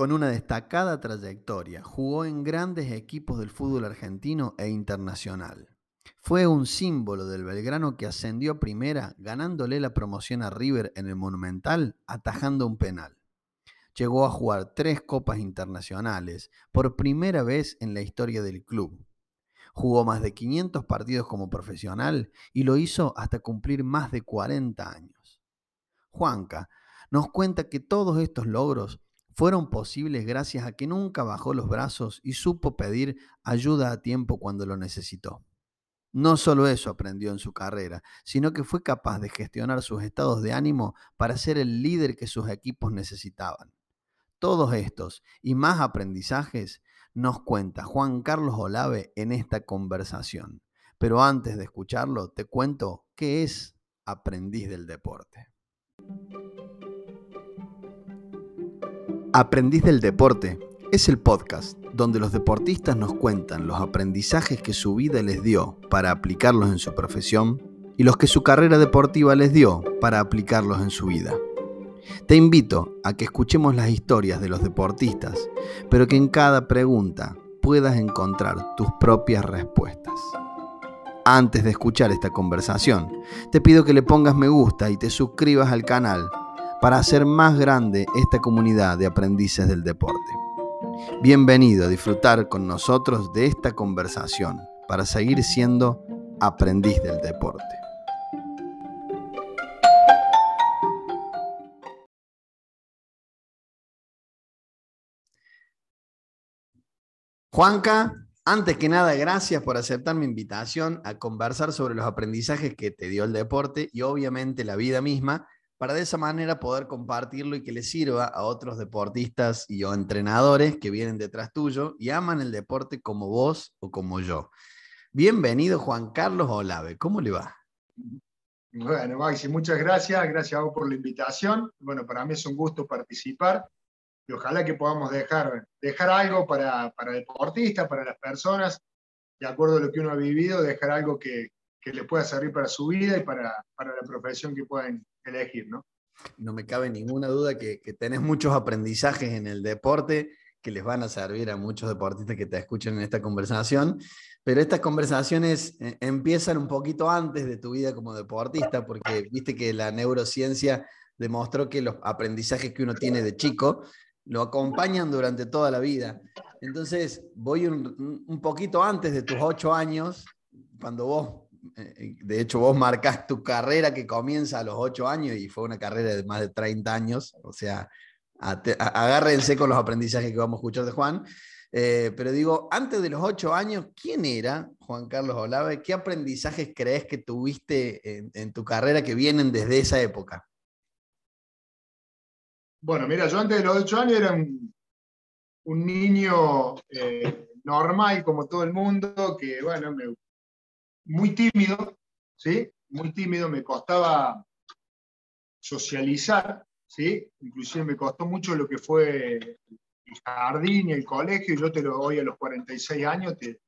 Con una destacada trayectoria, jugó en grandes equipos del fútbol argentino e internacional. Fue un símbolo del Belgrano que ascendió a primera, ganándole la promoción a River en el Monumental, atajando un penal. Llegó a jugar tres copas internacionales, por primera vez en la historia del club. Jugó más de 500 partidos como profesional y lo hizo hasta cumplir más de 40 años. Juanca nos cuenta que todos estos logros fueron posibles gracias a que nunca bajó los brazos y supo pedir ayuda a tiempo cuando lo necesitó. No solo eso aprendió en su carrera, sino que fue capaz de gestionar sus estados de ánimo para ser el líder que sus equipos necesitaban. Todos estos y más aprendizajes nos cuenta Juan Carlos Olave en esta conversación. Pero antes de escucharlo, te cuento qué es aprendiz del deporte. Aprendiz del deporte es el podcast donde los deportistas nos cuentan los aprendizajes que su vida les dio para aplicarlos en su profesión y los que su carrera deportiva les dio para aplicarlos en su vida. Te invito a que escuchemos las historias de los deportistas, pero que en cada pregunta puedas encontrar tus propias respuestas. Antes de escuchar esta conversación, te pido que le pongas me gusta y te suscribas al canal para hacer más grande esta comunidad de aprendices del deporte. Bienvenido a disfrutar con nosotros de esta conversación para seguir siendo aprendiz del deporte. Juanca, antes que nada, gracias por aceptar mi invitación a conversar sobre los aprendizajes que te dio el deporte y obviamente la vida misma para de esa manera poder compartirlo y que le sirva a otros deportistas y o entrenadores que vienen detrás tuyo y aman el deporte como vos o como yo. Bienvenido Juan Carlos Olave, ¿cómo le va? Bueno, Maxi, muchas gracias, gracias a vos por la invitación. Bueno, para mí es un gusto participar y ojalá que podamos dejar, dejar algo para, para deportistas, para las personas, de acuerdo a lo que uno ha vivido, dejar algo que, que le pueda servir para su vida y para, para la profesión que puedan elegir, ¿no? No me cabe ninguna duda que, que tenés muchos aprendizajes en el deporte que les van a servir a muchos deportistas que te escuchen en esta conversación, pero estas conversaciones eh, empiezan un poquito antes de tu vida como deportista, porque viste que la neurociencia demostró que los aprendizajes que uno tiene de chico lo acompañan durante toda la vida. Entonces, voy un, un poquito antes de tus ocho años, cuando vos de hecho, vos marcás tu carrera que comienza a los 8 años y fue una carrera de más de 30 años, o sea, agárrense con los aprendizajes que vamos a escuchar de Juan. Eh, pero digo, antes de los 8 años, ¿quién era Juan Carlos Olave? ¿Qué aprendizajes crees que tuviste en, tu carrera que vienen desde esa época? Bueno, mira, yo antes de los 8 años era un, niño eh, normal como todo el mundo, que bueno, me muy tímido, ¿sí? Muy tímido, me costaba socializar, ¿sí? Inclusive me costó mucho lo que fue el jardín y el colegio, yo te lo doy a los 46 años, te,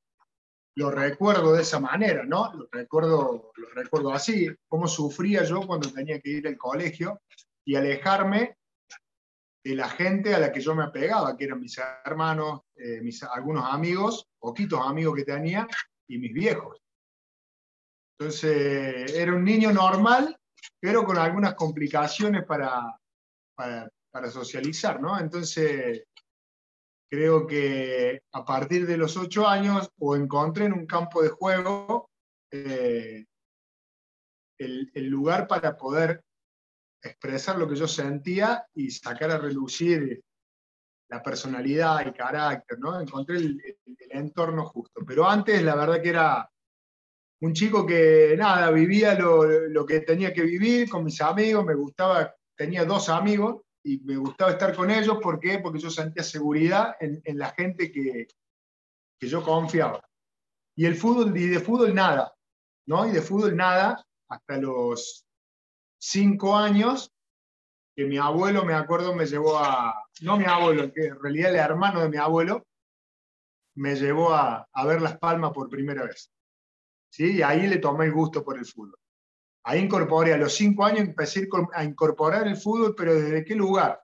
lo recuerdo de esa manera, ¿no? Lo recuerdo, lo recuerdo así, cómo sufría yo cuando tenía que ir al colegio y alejarme de la gente a la que yo me apegaba, que eran mis hermanos, eh, mis, algunos amigos, poquitos amigos que tenía, y mis viejos. Entonces, era un niño normal, pero con algunas complicaciones para, para, socializar, ¿no? Entonces, creo que a partir de los ocho años, o encontré en un campo de juego eh, el, el, lugar para poder expresar lo que yo sentía y sacar a relucir la personalidad, el carácter, ¿no? Encontré el, el entorno justo. Pero antes, la verdad que era un chico que, nada, vivía lo, que tenía que vivir con mis amigos, me gustaba, tenía dos amigos y me gustaba estar con ellos, ¿por qué? Porque yo sentía seguridad en, la gente que, yo confiaba. Y el fútbol, y de fútbol nada, ¿no? Y de fútbol nada, hasta los cinco años, que mi abuelo, me acuerdo, me llevó a, no mi abuelo, que en realidad el hermano de mi abuelo, me llevó a, a ver Las Palmas por primera vez. ¿Sí? Y ahí le tomé el gusto por el fútbol. Ahí incorporé, a los cinco años empecé a incorporar el fútbol, pero ¿desde qué lugar?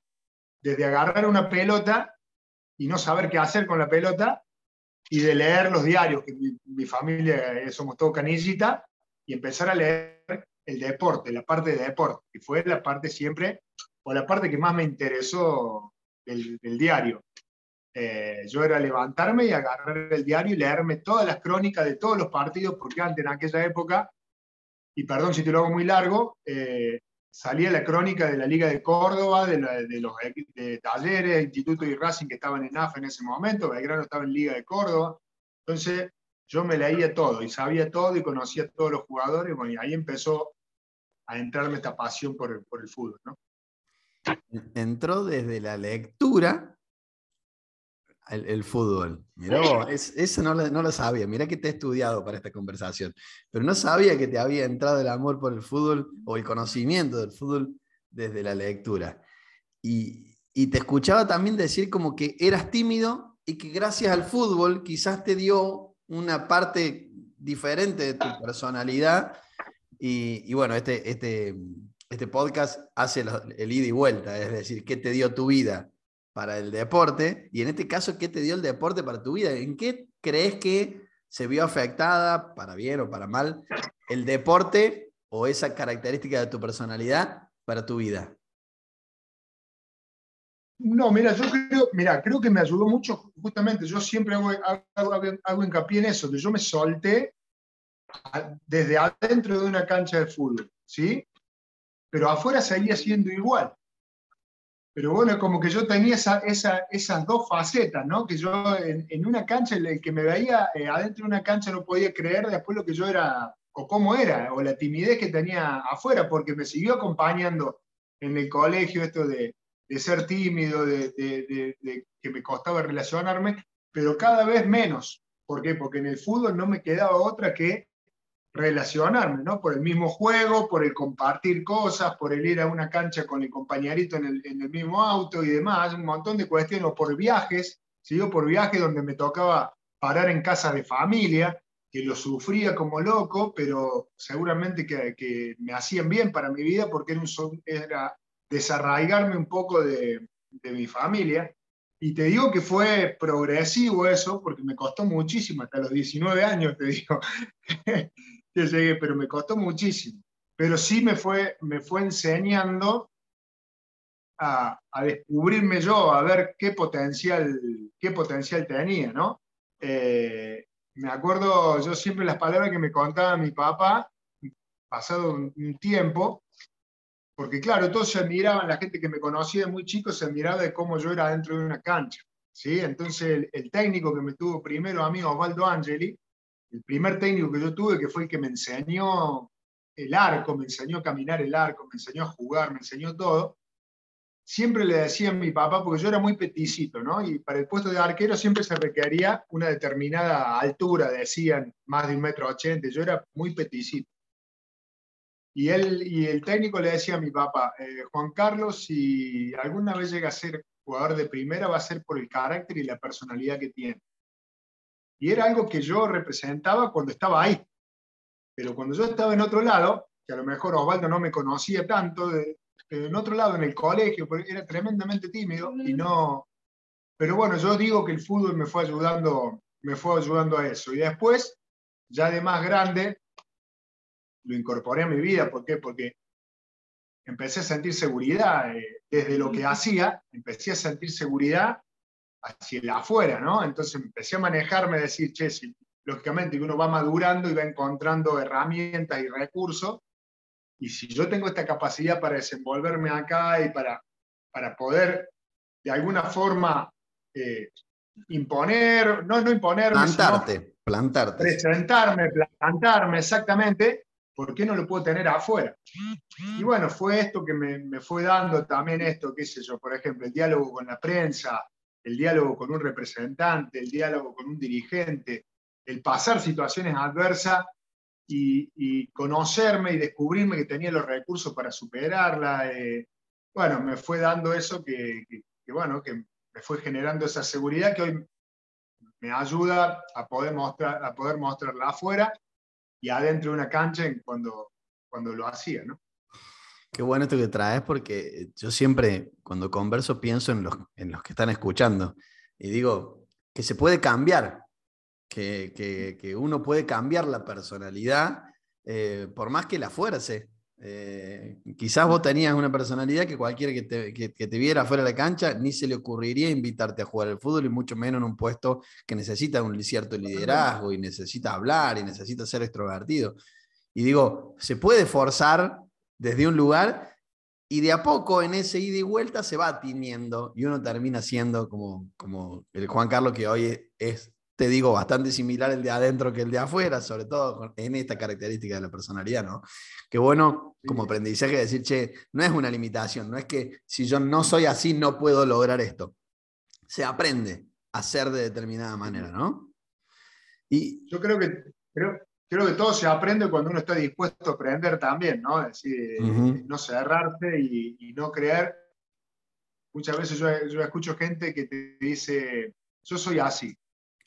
Desde agarrar una pelota y no saber qué hacer con la pelota y de leer los diarios, que mi, familia eh, somos todo canillita, y empezar a leer el deporte, la parte de deporte, que fue la parte siempre, o la parte que más me interesó del, diario. Eh, yo era levantarme y agarrar el diario y leerme todas las crónicas de todos los partidos, porque antes en aquella época, y perdón si te lo hago muy largo, eh, salía la crónica de la Liga de Córdoba, de, los de talleres, Instituto y Racing que estaban en AFA en ese momento, Belgrano estaba en Liga de Córdoba. Entonces yo me leía todo y sabía todo y conocía a todos los jugadores. Y ahí empezó a entrarme esta pasión por el, por el fútbol. ¿no? Entró desde la lectura el, fútbol. Mirá eso no lo, no lo, sabía. Mirá que te he estudiado para esta conversación. Pero no sabía que te había entrado el amor por el fútbol o el conocimiento del fútbol desde la lectura. Y, y te escuchaba también decir como que eras tímido y que gracias al fútbol quizás te dio una parte diferente de tu personalidad. Y, y bueno, este, este, este podcast hace el ida y vuelta, es decir, ¿qué te dio tu vida? Para el deporte, y en este caso, ¿qué te dio el deporte para tu vida? ¿En qué crees que se vio afectada, para bien o para mal, el deporte o esa característica de tu personalidad para tu vida? No, mira, yo creo, mira, creo que me ayudó mucho, justamente, yo siempre hago, hago, hincapié en eso, que yo me solté desde adentro de una cancha de fútbol, ¿sí? Pero afuera seguía siendo igual. Pero bueno, como que yo tenía esa, esas dos facetas, ¿no? Que yo en, una cancha, el que me veía eh, adentro de una cancha no podía creer después lo que yo era, o cómo era, o la timidez que tenía afuera, porque me siguió acompañando en el colegio esto de, ser tímido, de, de, que me costaba relacionarme, pero cada vez menos. ¿Por qué? Porque en el fútbol no me quedaba otra que relacionarme, ¿no? Por el mismo juego, por el compartir cosas, por el ir a una cancha con el compañerito en el, mismo auto y demás, un montón de cuestiones, o por viajes, ¿sí? por viajes donde me tocaba parar en casa de familia, que lo sufría como loco, pero seguramente que, me hacían bien para mi vida porque era, un, era desarraigarme un poco de, de mi familia. Y te digo que fue progresivo eso, porque me costó muchísimo, hasta los 19 años, te digo, llegué, pero me costó muchísimo. Pero sí me fue, me fue enseñando a, descubrirme yo, a ver qué potencial, qué potencial tenía, ¿no? Eh, me acuerdo yo siempre las palabras que me contaba mi papá, pasado un, tiempo, porque claro, todos se admiraban, la gente que me conocía muy chico se admiraba de cómo yo era dentro de una cancha. ¿sí? Entonces el, el técnico que me tuvo primero a mí, Osvaldo Angeli, el primer técnico que yo tuve, que fue el que me enseñó el arco, me enseñó a caminar el arco, me enseñó a jugar, me enseñó todo, siempre le decía a mi papá, porque yo era muy peticito, ¿no? Y para el puesto de arquero siempre se requería una determinada altura, decían más de un metro ochenta, yo era muy peticito. Y, él, y el técnico le decía a mi papá, eh, Juan Carlos, si alguna vez llega a ser jugador de primera, va a ser por el carácter y la personalidad que tiene. Y era algo que yo representaba cuando estaba ahí. Pero cuando yo estaba en otro lado, que a lo mejor Osvaldo no me conocía tanto, pero en otro lado, en el colegio, era tremendamente tímido y no... Pero bueno, yo digo que el fútbol me fue ayudando, me fue ayudando a eso. Y después, ya de más grande, lo incorporé a mi vida. ¿Por qué? Porque empecé a sentir seguridad eh, desde lo que hacía, empecé a sentir seguridad hacia el afuera, ¿no? Entonces empecé a manejarme, a decir, che, lógicamente que uno va madurando y va encontrando herramientas y recursos, y si yo tengo esta capacidad para desenvolverme acá y para, para poder de alguna forma eh, imponer, no, no imponerme, plantarte, plantarte. Presentarme, plantarme, exactamente, ¿por qué no lo puedo tener afuera? Y bueno, fue esto que me, me, fue dando también esto, qué sé yo, por ejemplo, el diálogo con la prensa, el diálogo con un representante, el diálogo con un dirigente, el pasar situaciones adversas y, conocerme y descubrirme que tenía los recursos para superarla. Eh, bueno, me fue dando eso que, bueno, que me fue generando esa seguridad que hoy me ayuda a poder, mostrar, a poder mostrarla afuera y adentro de una cancha cuando, cuando lo hacía, ¿no? Qué bueno esto que traes porque yo siempre cuando converso pienso en los, en los que están escuchando. Y digo, que se puede cambiar, que, uno puede cambiar la personalidad eh, por más que la fuerce. Eh, quizás vos tenías una personalidad que cualquiera que te, viera fuera de la cancha ni se le ocurriría invitarte a jugar al fútbol y mucho menos en un puesto que necesita un cierto liderazgo y necesita hablar y necesita ser extrovertido. Y digo, se puede forzar desde un lugar y de a poco en ese ida y vuelta se va tiñendo y uno termina siendo como, como el Juan Carlos que hoy es te digo, bastante similar el de adentro que el de afuera, sobre todo en esta característica de la personalidad, ¿no? Qué bueno como aprendizaje decir, che, no es una limitación, no es que si yo no soy así no puedo lograr esto. Se aprende a ser de determinada manera, ¿no? Y yo creo que, creo, creo que todo se aprende cuando uno está dispuesto a aprender también, ¿no? Es decir, no cerrarte y, y, no creer. Muchas veces yo, yo escucho gente que te dice, yo soy así,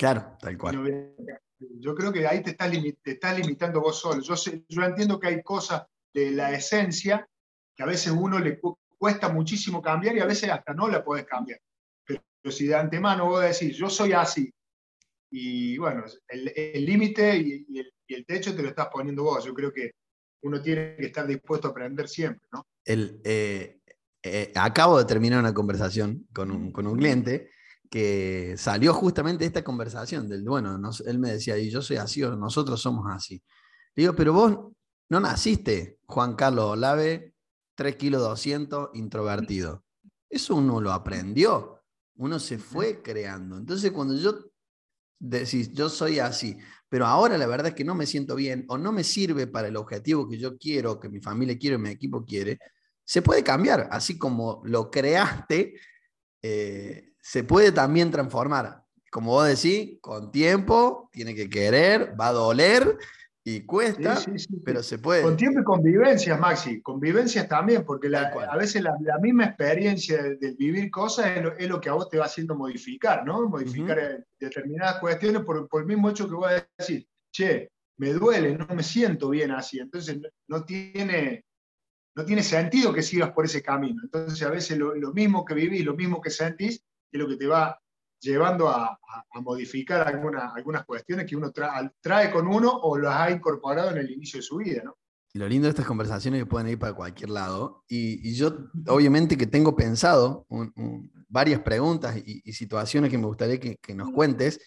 Claro, tal cual. Yo creo que ahí te estás, te limitando vos solo. Yo, yo entiendo que hay cosas de la esencia que a veces uno le cuesta muchísimo cambiar y a veces hasta no la puedes cambiar. Pero, si de antemano vos decís, yo soy así, y bueno, el límite y, el, techo te lo estás poniendo vos. Yo creo que uno tiene que estar dispuesto a aprender siempre, ¿no? El, eh, eh, acabo de terminar una conversación con un, con un cliente que salió justamente esta conversación del, bueno, él me decía, y yo soy así, o nosotros somos así. digo, pero vos no naciste, Juan Carlos Olave, 3 kilos 200, introvertido. Eso uno lo aprendió, uno se fue creando. Entonces, cuando yo decís, yo soy así, pero ahora la verdad es que no me siento bien o no me sirve para el objetivo que yo quiero, que mi familia quiere, mi equipo quiere, se puede cambiar, así como lo creaste. Eh, se puede también transformar. Como vos decís, con tiempo, tiene que querer, va a doler y cuesta, pero se puede. Con tiempo y convivencias, Maxi. Convivencias también, porque a veces la, misma experiencia de, vivir cosas es lo, que a vos te va haciendo modificar, ¿no? Modificar eh, determinadas cuestiones por, el mismo hecho que vos decís, che, me duele, no me siento bien así. Entonces no tiene, no tiene sentido que sigas por ese camino. Entonces a veces lo, lo mismo que vivís, lo mismo que sentís, es lo que te va llevando a, modificar algunas cuestiones que uno trae con uno o las ha incorporado en el inicio de su vida, ¿no? Lo lindo de estas conversaciones es que pueden ir para cualquier lado. Y, yo, obviamente, que tengo pensado varias preguntas y, situaciones que me gustaría que, nos cuentes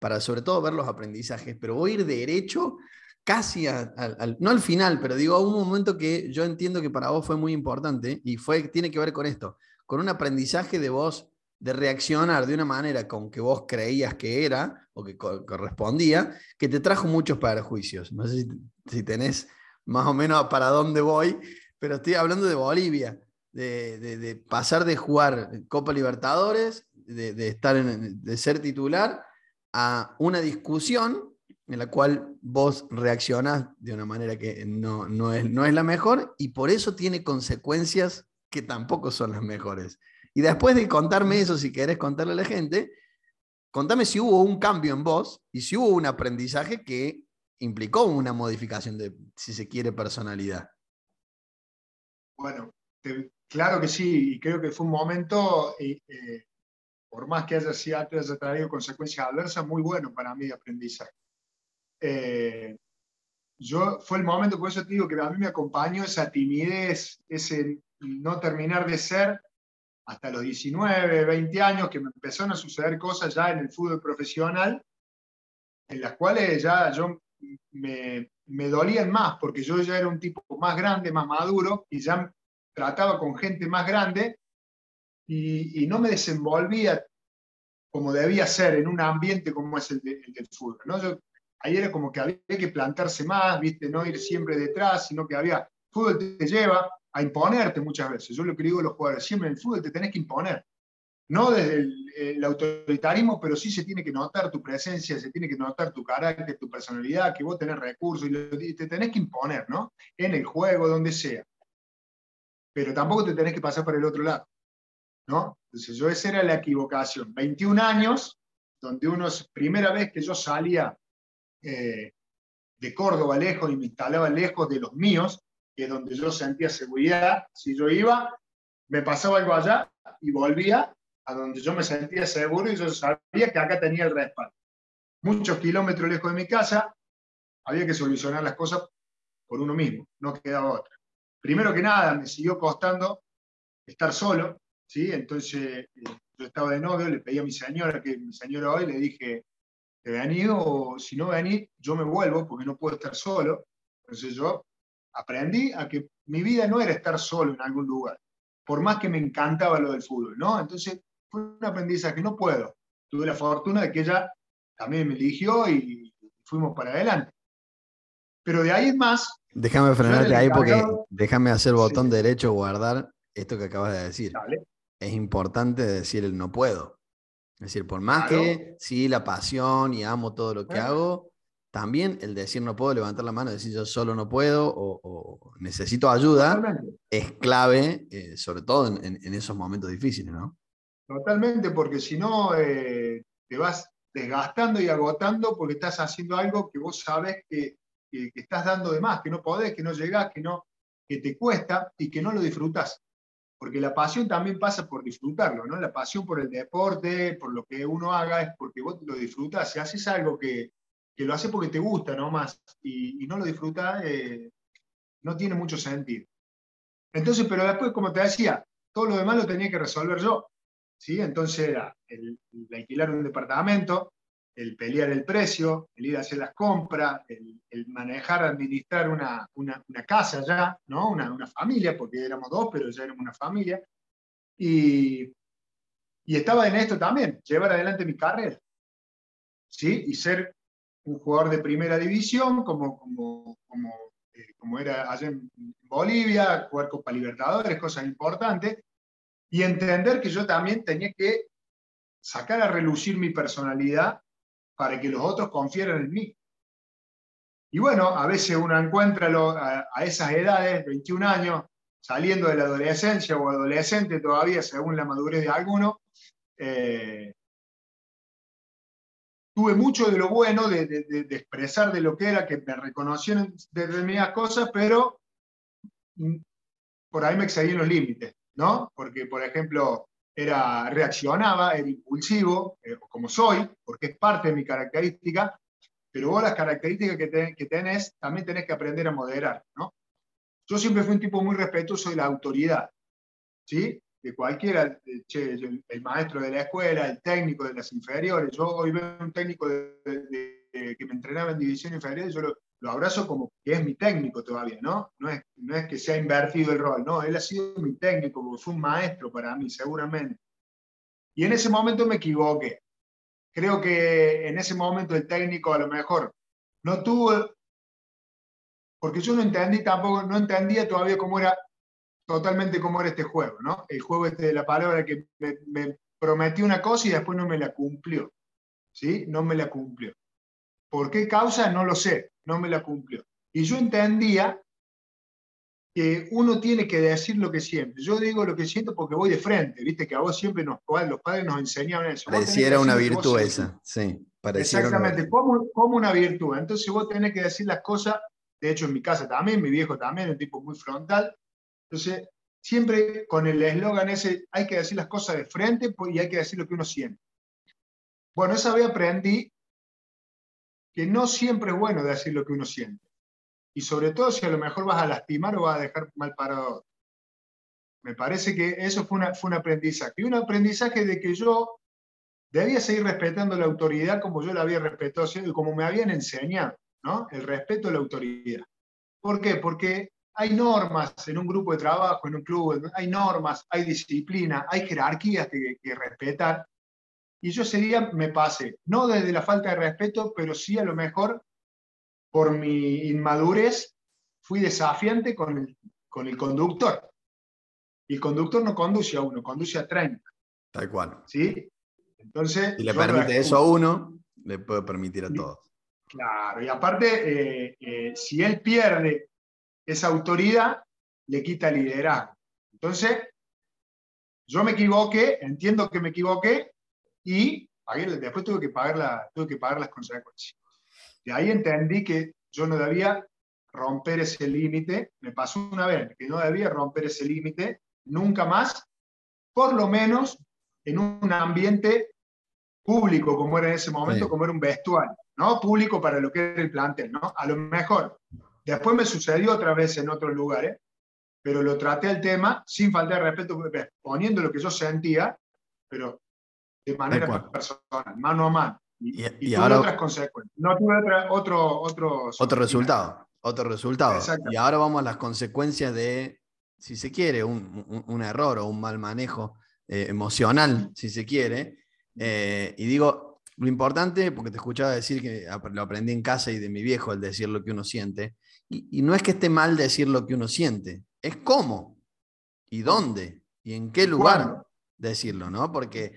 para, sobre todo, ver los aprendizajes. Pero voy a ir derecho casi al, no al final, pero digo a un momento que yo entiendo que para vos fue muy importante y fue, tiene que ver con esto, con un aprendizaje de vos de reaccionar de una manera con que vos creías que era o que correspondía, que te trajo muchos perjuicios. No sé si, tenés más o menos para dónde voy, pero estoy hablando de Bolivia, de, pasar de jugar Copa Libertadores, de, estar de ser titular, a una discusión en la cual vos reaccionás de una manera que no, no, es, no es la mejor y por eso tiene consecuencias que tampoco son las mejores. Y después de contarme eso, si querés contarle a la gente, contame si hubo un cambio en vos y si hubo un aprendizaje que implicó una modificación de, si se quiere, personalidad. Bueno, claro que sí, y creo que fue un momento, eh, por más que haya, sido, haya traído consecuencias adversas, muy bueno para mí de aprendizaje. Eh, yo, fue el momento, por eso te digo que a mí me acompañó esa timidez, ese no terminar de ser, hasta los 19, 20 años, que me empezaron a suceder cosas ya en el fútbol profesional, en las cuales ya yo me, me dolían más, porque yo ya era un tipo más grande, más maduro, y ya trataba con gente más grande, y, no me desenvolvía como debía ser en un ambiente como es el, del fútbol. ¿no? ahí era como que había que plantarse más, ¿viste? no ir siempre detrás, sino que había, fútbol te lleva, a imponerte muchas veces. Yo lo que digo a los jugadores, siempre en el fútbol te tenés que imponer. No desde el, autoritarismo, pero sí se tiene que notar tu presencia, se tiene que notar tu carácter, tu personalidad, que vos tenés recursos y te tenés que imponer, ¿no? En el juego, donde sea. Pero tampoco te tenés que pasar por el otro lado, ¿no? Entonces yo esa era la equivocación. 21 años, donde uno, primera vez que yo salía eh, de Córdoba lejos y me instalaba lejos de los míos, que es donde yo sentía seguridad. Si yo iba, me pasaba algo allá y volvía a donde yo me sentía seguro y yo sabía que acá tenía el respaldo. Muchos kilómetros lejos de mi casa, había que solucionar las cosas por uno mismo, no quedaba otra. Primero que nada, me siguió costando estar solo, ¿sí? Entonces, eh, yo estaba de novio, le pedí a mi señora, que mi señora hoy, le dije, ¿te venís o si no venís, yo me vuelvo porque no puedo estar solo. Entonces yo aprendí a que mi vida no era estar solo en algún lugar, por más que me encantaba lo del fútbol, ¿no? Entonces fue un aprendizaje, no puedo. Tuve la fortuna de que ella también me eligió y fuimos para adelante. Pero de ahí en más... Déjame frenarte ahí porque déjame hacer botón derecho, guardar esto que acabas de decir. Es importante decir el no puedo. Es decir, por más que sí, la pasión y amo todo lo que hago, también el decir no puedo, levantar la mano, decir yo solo no puedo o, necesito ayuda, es clave, eh, sobre todo en, esos momentos difíciles, ¿no? Totalmente, porque si no eh, te vas desgastando y agotando porque estás haciendo algo que vos sabes que, que, estás dando de más, que no podés, que no llegás, que, no, que te cuesta y que no lo disfrutas. Porque la pasión también pasa por disfrutarlo, ¿no? La pasión por el deporte, por lo que uno haga, es porque vos lo disfrutas. Si haces algo que, que lo haces porque te gusta nomás y, y no lo disfrutas, eh, no tiene mucho sentido. Entonces, pero después, como te decía, todo lo demás lo tenía que resolver yo. ¿sí? Entonces era el, alquilar un departamento, el pelear el precio, el ir a hacer las compras, el, manejar, administrar una, una, casa ya, ¿no? Una, una, familia, porque éramos dos, pero ya éramos una familia. Y, y estaba en esto también, llevar adelante mi carrera, ¿sí? Y ser un jugador de primera división, como, como, como, eh, como era allá en Bolivia, jugar Copa Libertadores, cosas importantes, y entender que yo también tenía que sacar a relucir mi personalidad para que los otros confieran en mí. Y bueno, a veces uno encuentra a, esas edades, 21 años, saliendo de la adolescencia o adolescente todavía, según la madurez de alguno, eh, tuve mucho de lo bueno de, expresar de lo que era, que me reconocieron determinadas cosas, pero mm, por ahí me excedí en los límites. ¿no? Porque, por ejemplo, era, reaccionaba, era impulsivo, eh, como soy, porque es parte de mi característica, pero vos las características que, que tenés también tenés que aprender a moderar, ¿no? Yo siempre fui un tipo muy respetuoso de la autoridad, ¿sí? De cualquiera, el, maestro de la escuela, el técnico de las inferiores. Yo hoy veo un técnico que me entrenaba en división inferior, yo lo, lo abrazo como que es mi técnico todavía, ¿no? No es, no es que se ha invertido el rol, no, él ha sido mi técnico, porque fue un maestro para mí, seguramente. Y en ese momento me equivoqué. Creo que en ese momento el técnico a lo mejor no tuvo, porque yo no entendí tampoco, no entendía todavía cómo era, totalmente cómo era este juego, ¿no? El juego este de la palabra que me, me prometió una cosa y después no me la cumplió, ¿sí? No me la cumplió. ¿Por qué causa? No lo sé no me la cumplió. Y yo entendía que uno tiene que decir lo que siente. Yo digo lo que siento porque voy de frente, viste que a vos siempre nos, los padres nos enseñaban eso. Pareciera una virtud esa, sí. Exactamente, como, como una virtud. Entonces vos tenés que decir las cosas, de hecho en mi casa también, mi viejo también, un tipo muy frontal. Entonces, siempre con el eslogan ese, hay que decir las cosas de frente pues, y hay que decir lo que uno siente. Bueno, esa vez aprendí que no siempre es bueno decir lo que uno siente. Y sobre todo si a lo mejor vas a lastimar o vas a dejar mal parado. Me parece que eso fue, una, fue un aprendizaje. Y un aprendizaje de que yo debía seguir respetando la autoridad como yo la había respetado y como me habían enseñado, ¿no? El respeto a la autoridad. ¿Por qué? Porque hay normas en un grupo de trabajo, en un club, hay normas, hay disciplina, hay jerarquías que, que respetar y yo ese día me pasé, no desde la falta de respeto, pero sí a lo mejor por mi inmadurez fui desafiante con el, con el conductor. Y el conductor no conduce a uno, conduce a 30. Tal cual. ¿Sí? Entonces. Si le permite eso a uno, le puede permitir a todos. Claro, y aparte, eh, eh, si él pierde esa autoridad, le quita liderazgo. Entonces, yo me equivoqué, entiendo que me equivoqué, y después tuve que, pagar la, tuve que pagar las consecuencias. De ahí entendí que yo no debía romper ese límite, me pasó una vez que no debía romper ese límite, nunca más, por lo menos en un ambiente público, como era en ese momento, como era un vestuario, ¿no? Público para lo que era el plantel, ¿no? A lo mejor. Después me sucedió otra vez en otros lugares, pero lo traté el tema sin falta de respeto, poniendo lo que yo sentía, pero de manera personal, mano a mano. Y, y, ahora, otras consecuencias. No tuve otro, otro, otro resultado. Otro resultado. Y ahora vamos a las consecuencias de, si se quiere, un, un, error o un mal manejo eh, emocional, si se quiere. Eh, y digo, lo importante, porque te escuchaba decir que lo aprendí en casa y de mi viejo, el decir lo que uno siente. Y, y no es que esté mal decir lo que uno siente, es cómo y dónde y en qué lugar decirlo, ¿no? Porque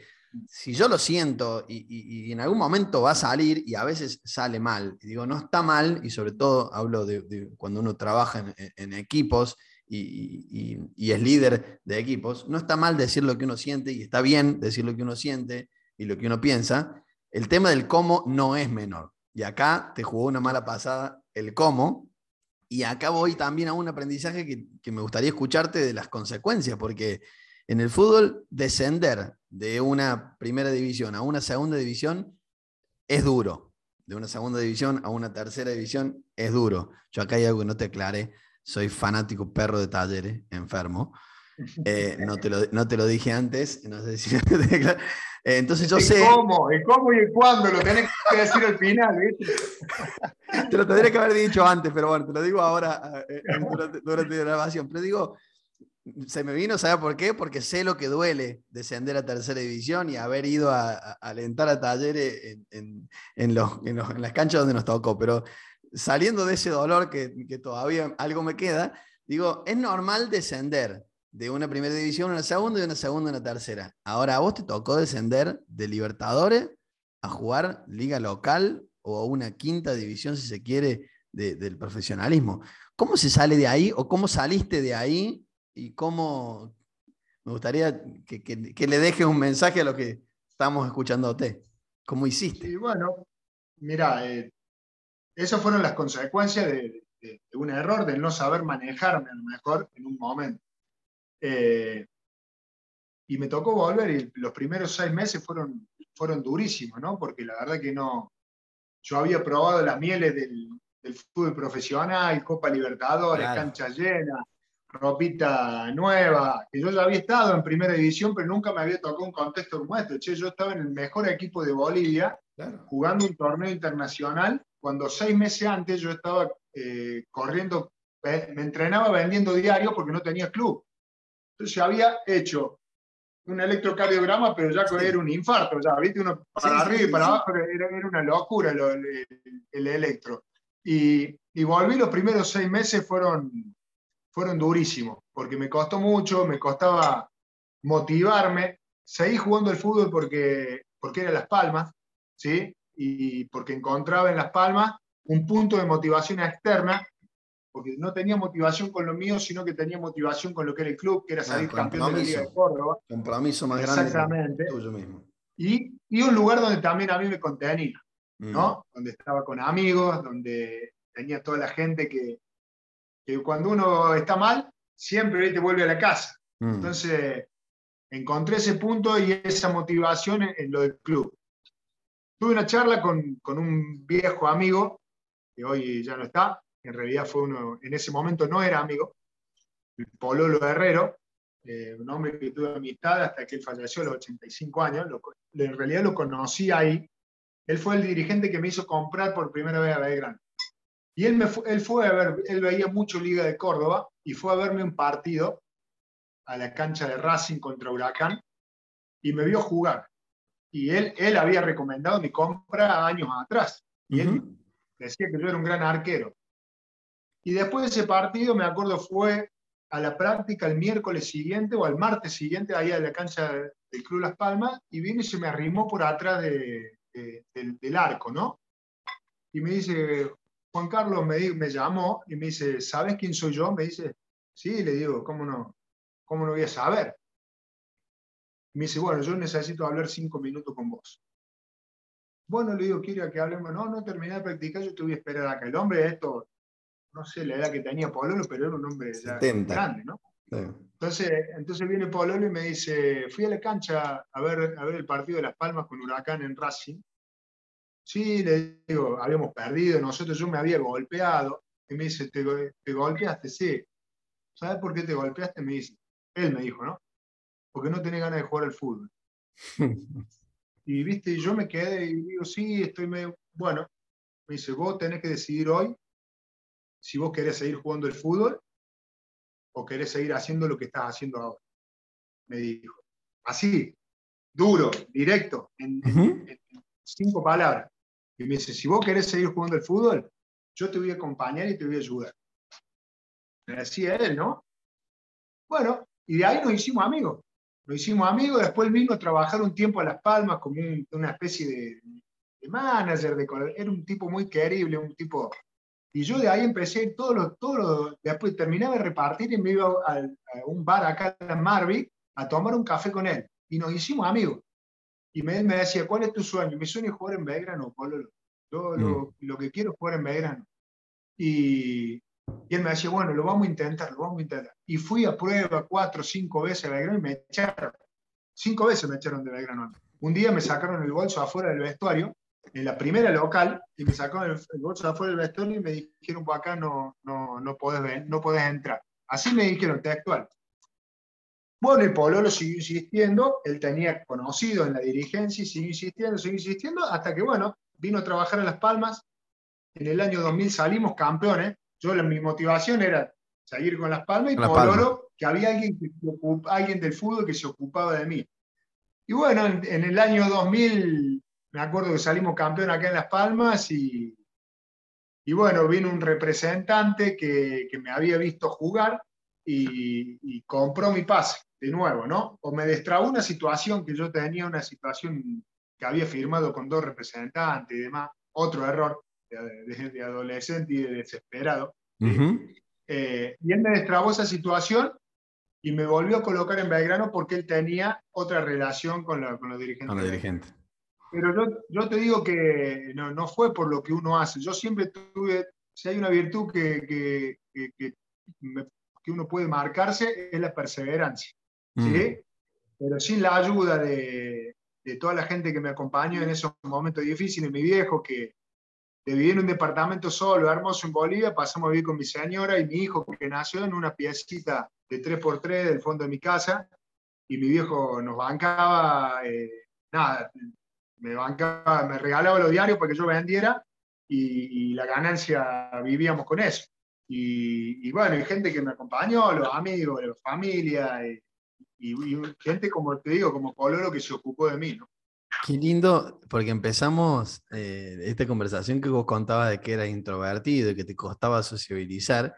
si yo lo siento y, en algún momento va a salir y a veces sale mal, y digo, no está mal, y sobre todo hablo de, cuando uno trabaja en, equipos y, es líder de equipos, no está mal decir lo que uno siente y está bien decir lo que uno siente y lo que uno piensa. El tema del cómo no es menor. Y acá te jugó una mala pasada el cómo. Y acá voy también a un aprendizaje que, que me gustaría escucharte de las consecuencias, porque en el fútbol, descender de una primera división a una segunda división es duro. De una segunda división a una tercera división es duro. Yo acá hay algo que no te aclare. Soy fanático perro de talleres, enfermo. Eh, no, te lo, no, te lo, dije antes, no sé si eh, Entonces yo sé. ¿Cómo? ¿El cómo y el cuándo? Lo tenés que decir al final, te lo tendría que haber dicho antes, pero bueno, te lo digo ahora eh, durante, durante la grabación. Pero digo, se me vino, ¿sabe por qué? Porque sé lo que duele descender a tercera división y haber ido a, alentar a talleres en, las canchas donde nos tocó. Pero saliendo de ese dolor que, todavía algo me queda, digo, es normal descender de una primera división a una segunda y de una segunda a una tercera. Ahora, ¿a vos te tocó descender de Libertadores a jugar liga local o a una quinta división, si se quiere, del profesionalismo? ¿Cómo se sale de ahí o cómo saliste de ahí y cómo me gustaría que, le deje un mensaje a lo que estamos usted. ¿Cómo hiciste? Y bueno, mira, eh, esas fueron las consecuencias de, un error, de no saber manejarme a lo mejor en un momento. Eh, y me tocó volver y los primeros seis meses fueron, fueron durísimos, ¿no? Porque la verdad que no, yo había probado las mieles del, fútbol profesional, Copa Libertadores, cancha llena, ropita nueva, que yo ya había estado en primera división, pero nunca me había tocado un contexto como este. Che, yo estaba en el mejor equipo de Bolivia, jugando un torneo internacional, cuando seis meses antes yo estaba eh, corriendo, me entrenaba vendiendo diario porque no tenía club. Entonces había hecho un electrocardiograma, pero ya era un infarto, ya, ¿viste? Uno para arriba y para abajo, era, una locura el, electro. Y, y volví, los primeros seis meses fueron fueron durísimos, porque me costó mucho, me costaba motivarme. Seguí jugando el fútbol porque, porque era Las Palmas, ¿sí? Y porque encontraba en Las Palmas un punto de motivación externa, porque no tenía motivación con lo mío, sino que tenía motivación con lo que era el club, que era salir campeón de la Liga de Córdoba. Compromiso más grande Exactamente. tuyo mismo. Y, y, un lugar donde también a mí me contenía, ¿no? Mm. Donde estaba con amigos, donde tenía toda la gente que, que cuando uno está mal, siempre te vuelve a la casa. Mm. Entonces, encontré ese punto y esa motivación en, lo del club. Tuve una charla con, con, un viejo amigo, que hoy ya no está, en realidad fue uno, en ese momento no era amigo, Pololo Herrero, eh, un hombre que tuve amistad hasta que él falleció a los 85 años, en realidad lo conocí ahí, él fue el dirigente que me hizo comprar por primera vez a Belgrano. Y él, me fue, él fue a ver, él veía mucho Liga de Córdoba y fue a verme un partido a la cancha de Racing contra Huracán y me vio jugar. Y él, él había recomendado mi compra años atrás. Y él decía que yo era un gran arquero. Y después de ese partido, me acuerdo, fue a la práctica el miércoles siguiente o al martes siguiente, ahí a la cancha del Club Las Palmas, y vino y se me arrimó por atrás del, del, arco, ¿no? Y me dice, Juan Carlos me, me llamó y me dice, ¿sabes quién soy yo? Me dice, sí, le digo, ¿cómo no, cómo no voy a saber? Me dice, bueno, yo necesito hablar cinco minutos con vos. Bueno, le digo, quiero que hablemos. No, no terminé de practicar, yo te voy a esperar acá. El hombre, esto, no sé la edad que tenía Pololo, pero era un hombre grande, ¿no? Entonces, entonces viene Pololo y me dice, fui a la cancha a ver, a ver el partido de Las Palmas con Huracán en Racing. Sí, le digo, habíamos perdido, nosotros yo me había golpeado. Y me dice, ¿te, te golpeaste? Sí. ¿Sabes por qué te golpeaste? Me dice. Él me dijo, ¿no? Porque no tenés ganas de jugar al fútbol. y viste, yo me quedé y digo, sí, estoy medio. Bueno, me dice, vos tenés que decidir hoy si vos querés seguir jugando el fútbol o querés seguir haciendo lo que estás haciendo ahora. Me dijo. Así, duro, directo, en, cinco palabras. Y me dice, si vos querés seguir jugando el fútbol, yo te voy a acompañar y te voy a ayudar. Me decía él, ¿no? Bueno, y de ahí nos hicimos amigos. Nos hicimos amigos, después vino a trabajar un tiempo a Las Palmas como una especie de, manager, de, era un tipo muy querible, un tipo... Y yo de ahí empecé todos los, todos después terminaba de repartir y me iba a, un bar acá en Marvi a tomar un café con él. Y nos hicimos amigos. Y me, me decía, ¿cuál es tu sueño? Mi sueño es jugar en Belgrano, Polo. Yo lo, mm. lo, que quiero es jugar en Belgrano. Y, y, él me decía, bueno, lo vamos a intentar, lo vamos a intentar. Y fui a prueba cuatro, cinco veces a Belgrano y me echaron. Cinco veces me echaron de Belgrano. Un día me sacaron el bolso afuera del vestuario, en la primera local, y me sacaron el, bolso afuera del vestuario y me dijeron, por acá no, no, no, podés, no podés entrar. Así me dijeron, textual. Bueno, el Pololo siguió insistiendo, él tenía conocido en la dirigencia y siguió insistiendo, siguió insistiendo, hasta que, bueno, vino a trabajar en Las Palmas. En el año 2000 salimos campeones. Yo, mi motivación era seguir con Las Palmas y Pololo, que había alguien, alguien del fútbol que se ocupaba de mí. Y bueno, en, el año 2000, me acuerdo que salimos campeón acá en Las Palmas y, y bueno, vino un representante que, que me había visto jugar y, y compró mi pase de nuevo, ¿no? O me destrabó una situación que yo tenía, una situación que había firmado con dos representantes y demás, otro error de, adolescente y de desesperado. Eh, y él me destrabó esa situación y me volvió a colocar en Belgrano porque él tenía otra relación con, con los dirigentes. Con los dirigentes. Pero yo, yo, te digo que no, no, fue por lo que uno hace. Yo siempre tuve, si hay una virtud que, que, que, que uno puede marcarse, es la perseverancia. ¿sí? Mm. Pero sin la ayuda de, de, toda la gente que me acompañó en esos momentos difíciles, mi viejo, que de vivir en un departamento solo, hermoso en Bolivia, pasamos a vivir con mi señora y mi hijo, que nació en una piecita de 3x3 del fondo de mi casa, y mi viejo nos bancaba, eh, nada, me bancaba, me regalaba los diarios para que yo vendiera, y, la ganancia vivíamos con eso. Y, y, bueno, hay gente que me acompañó, los amigos, la familia, y, gente como te digo, como Pololo que se ocupó de mí. Qué lindo, porque empezamos eh, esta conversación que vos contabas de que eras introvertido y que te costaba sociabilizar,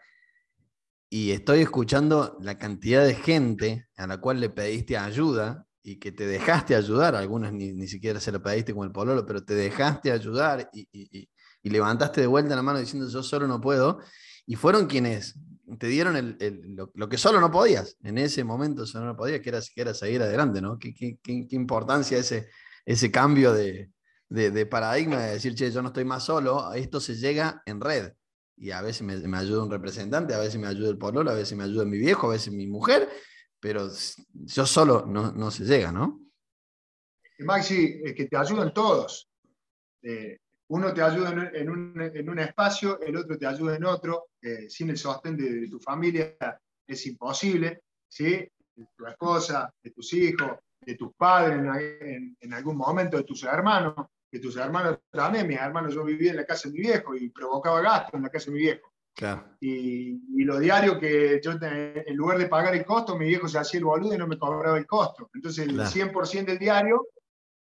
y estoy escuchando la cantidad de gente a la cual le pediste ayuda y que te dejaste ayudar, algunos ni, ni siquiera se lo pediste como el pololo, pero te dejaste ayudar y, y, y, levantaste de vuelta la mano diciendo yo solo no puedo, y fueron quienes te dieron el, el, lo, que solo no podías, en ese momento solo no podías, que era, que seguir adelante, ¿no? Qué, qué, qué, qué importancia ese, ese cambio de, de, de, paradigma, de decir, che, yo no estoy más solo, esto se llega en red. Y a veces me, me ayuda un representante, a veces me ayuda el pololo, a veces me ayuda mi viejo, a veces mi mujer, pero yo solo no, no se llega, ¿no? Maxi, es que te ayudan todos. Eh, uno te ayuda en un, en un, espacio, el otro te ayuda en otro, eh, sin el sostén de, tu familia es imposible, ¿sí? De tu esposa, de tus hijos, de tus padres en, algún momento, de tus hermanos, de tus hermanos también, mis hermanos, yo vivía en la casa de mi viejo y provocaba gasto en la casa de mi viejo. Claro. Y, y, lo diario que yo, en lugar de pagar el costo, mi viejo se hacía el boludo y no me cobraba el costo. Entonces el 100% del diario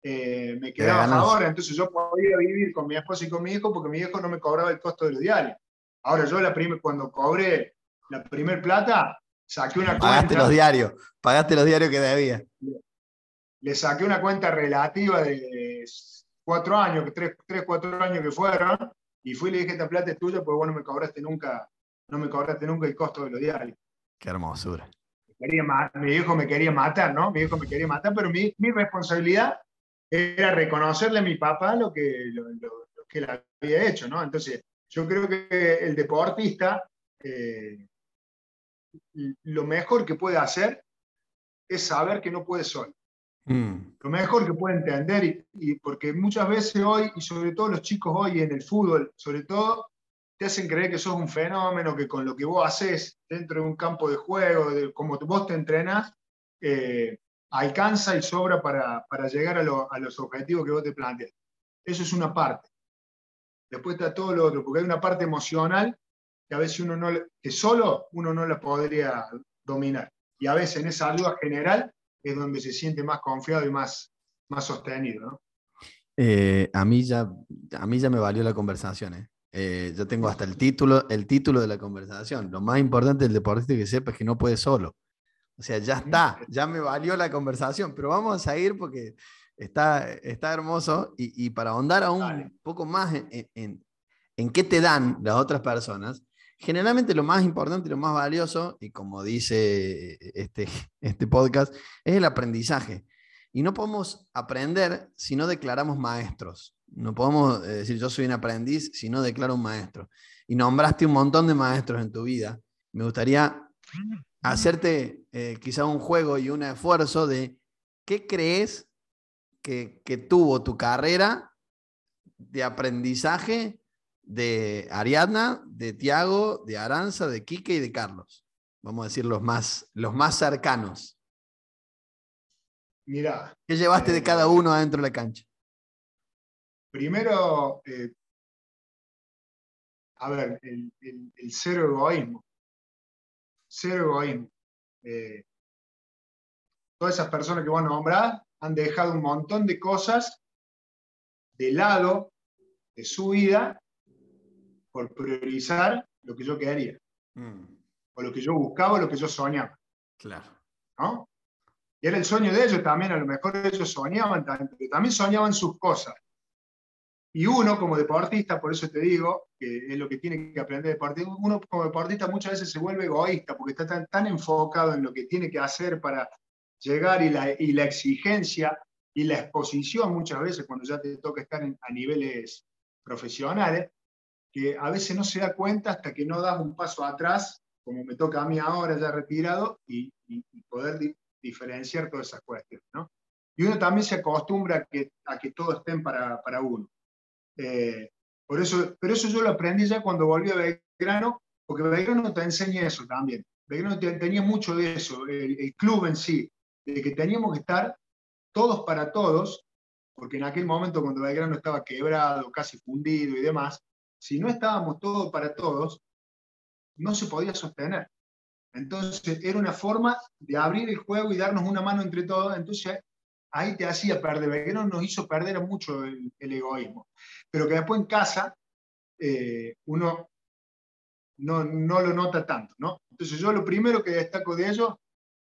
eh, me quedaba a favor, entonces yo podía vivir con mi esposa y con mi hijo porque mi hijo no me cobraba el costo de los diarios. Ahora yo la cuando cobré la primer plata, saqué una pagaste cuenta... los diarios, pagaste los diarios que debía. Le, saqué una cuenta relativa de cuatro años, tres, tres, cuatro años que fueron, y fui y le dije, esta plata es tuya, pues vos no me cobraste nunca, no me cobraste nunca el costo de los diarios. Qué hermosura. mi hijo me quería matar, ¿no? Mi hijo me quería matar, pero mi, mi responsabilidad era reconocerle a mi papá lo que, lo, que él había hecho, ¿no? Entonces, yo creo que el deportista, eh, lo mejor que puede hacer es saber que no puede solo. Mm. Lo mejor que puede entender, y, porque muchas veces hoy, y sobre todo los chicos hoy en el fútbol, sobre todo, te hacen creer que sos un fenómeno, que con lo que vos haces dentro de un campo de juego, de, como vos te entrenas, eh, alcanza y sobra para, llegar a, los objetivos que vos te planteas. Eso es una parte. Después está todo lo otro, porque hay una parte emocional que a veces uno no, que solo uno no la podría dominar. Y a veces en esa ayuda general es donde se siente más confiado y más, más sostenido. Eh, a, mí ya, a mí ya me valió la conversación. ¿eh? Eh, yo tengo hasta el título, el título de la conversación. Lo más importante del deportista que sepa es que no puede solo. O sea, ya está, ya me valió la conversación, pero vamos a seguir porque está, está hermoso y, para ahondar aún un poco más en, en, en, qué te dan las otras personas, generalmente lo más importante y lo más valioso, y como dice este, este podcast, es el aprendizaje. Y no podemos aprender si no declaramos maestros. No podemos eh, decir yo soy un aprendiz si no declaro un maestro. Y nombraste un montón de maestros en tu vida. Me gustaría hacerte eh, quizá un juego y un esfuerzo de qué crees que, tuvo tu carrera de aprendizaje de Ariadna, de Tiago, de Aranza, de Quique y de Carlos. Vamos a decir los más, los más cercanos. Mira. ¿Qué llevaste de eh, cada uno adentro de la cancha? Primero, eh, a ver, el, el, cero egoísmo. Cero egoísmo. Eh, todas esas personas que vos nombrás han dejado un montón de cosas de lado de su vida por priorizar lo que yo quería. Mm. O lo que yo buscaba, o lo que yo soñaba. Claro. ¿No? Y era el sueño de ellos también, a lo mejor ellos soñaban también, también soñaban sus cosas. Y uno como deportista, por eso te digo, que es lo que tiene que aprender deportista, uno como deportista muchas veces se vuelve egoísta porque está tan, tan enfocado en lo que tiene que hacer para llegar y la, y la exigencia y la exposición muchas veces cuando ya te toca estar a niveles profesionales, que a veces no se da cuenta hasta que no das un paso atrás, como me toca a mí ahora ya retirado, y, poder diferenciar todas esas cuestiones. ¿no? Y uno también se acostumbra a que, a que todo estén para, para uno. Eh, por eso, pero eso yo lo aprendí ya cuando volví a Belgrano, porque Belgrano te enseña eso también. Belgrano tenía mucho de eso, el, club en sí, de que teníamos que estar todos para todos, porque en aquel momento cuando Belgrano estaba quebrado, casi fundido y demás, si no estábamos todos para todos, no se podía sostener. Entonces era una forma de abrir el juego y darnos una mano entre todos. Entonces ahí te hacía perder. Belgrano nos hizo perder mucho el, egoísmo. Pero que después en casa eh, uno no, no, lo nota tanto. ¿no? Entonces yo lo primero que destaco de ello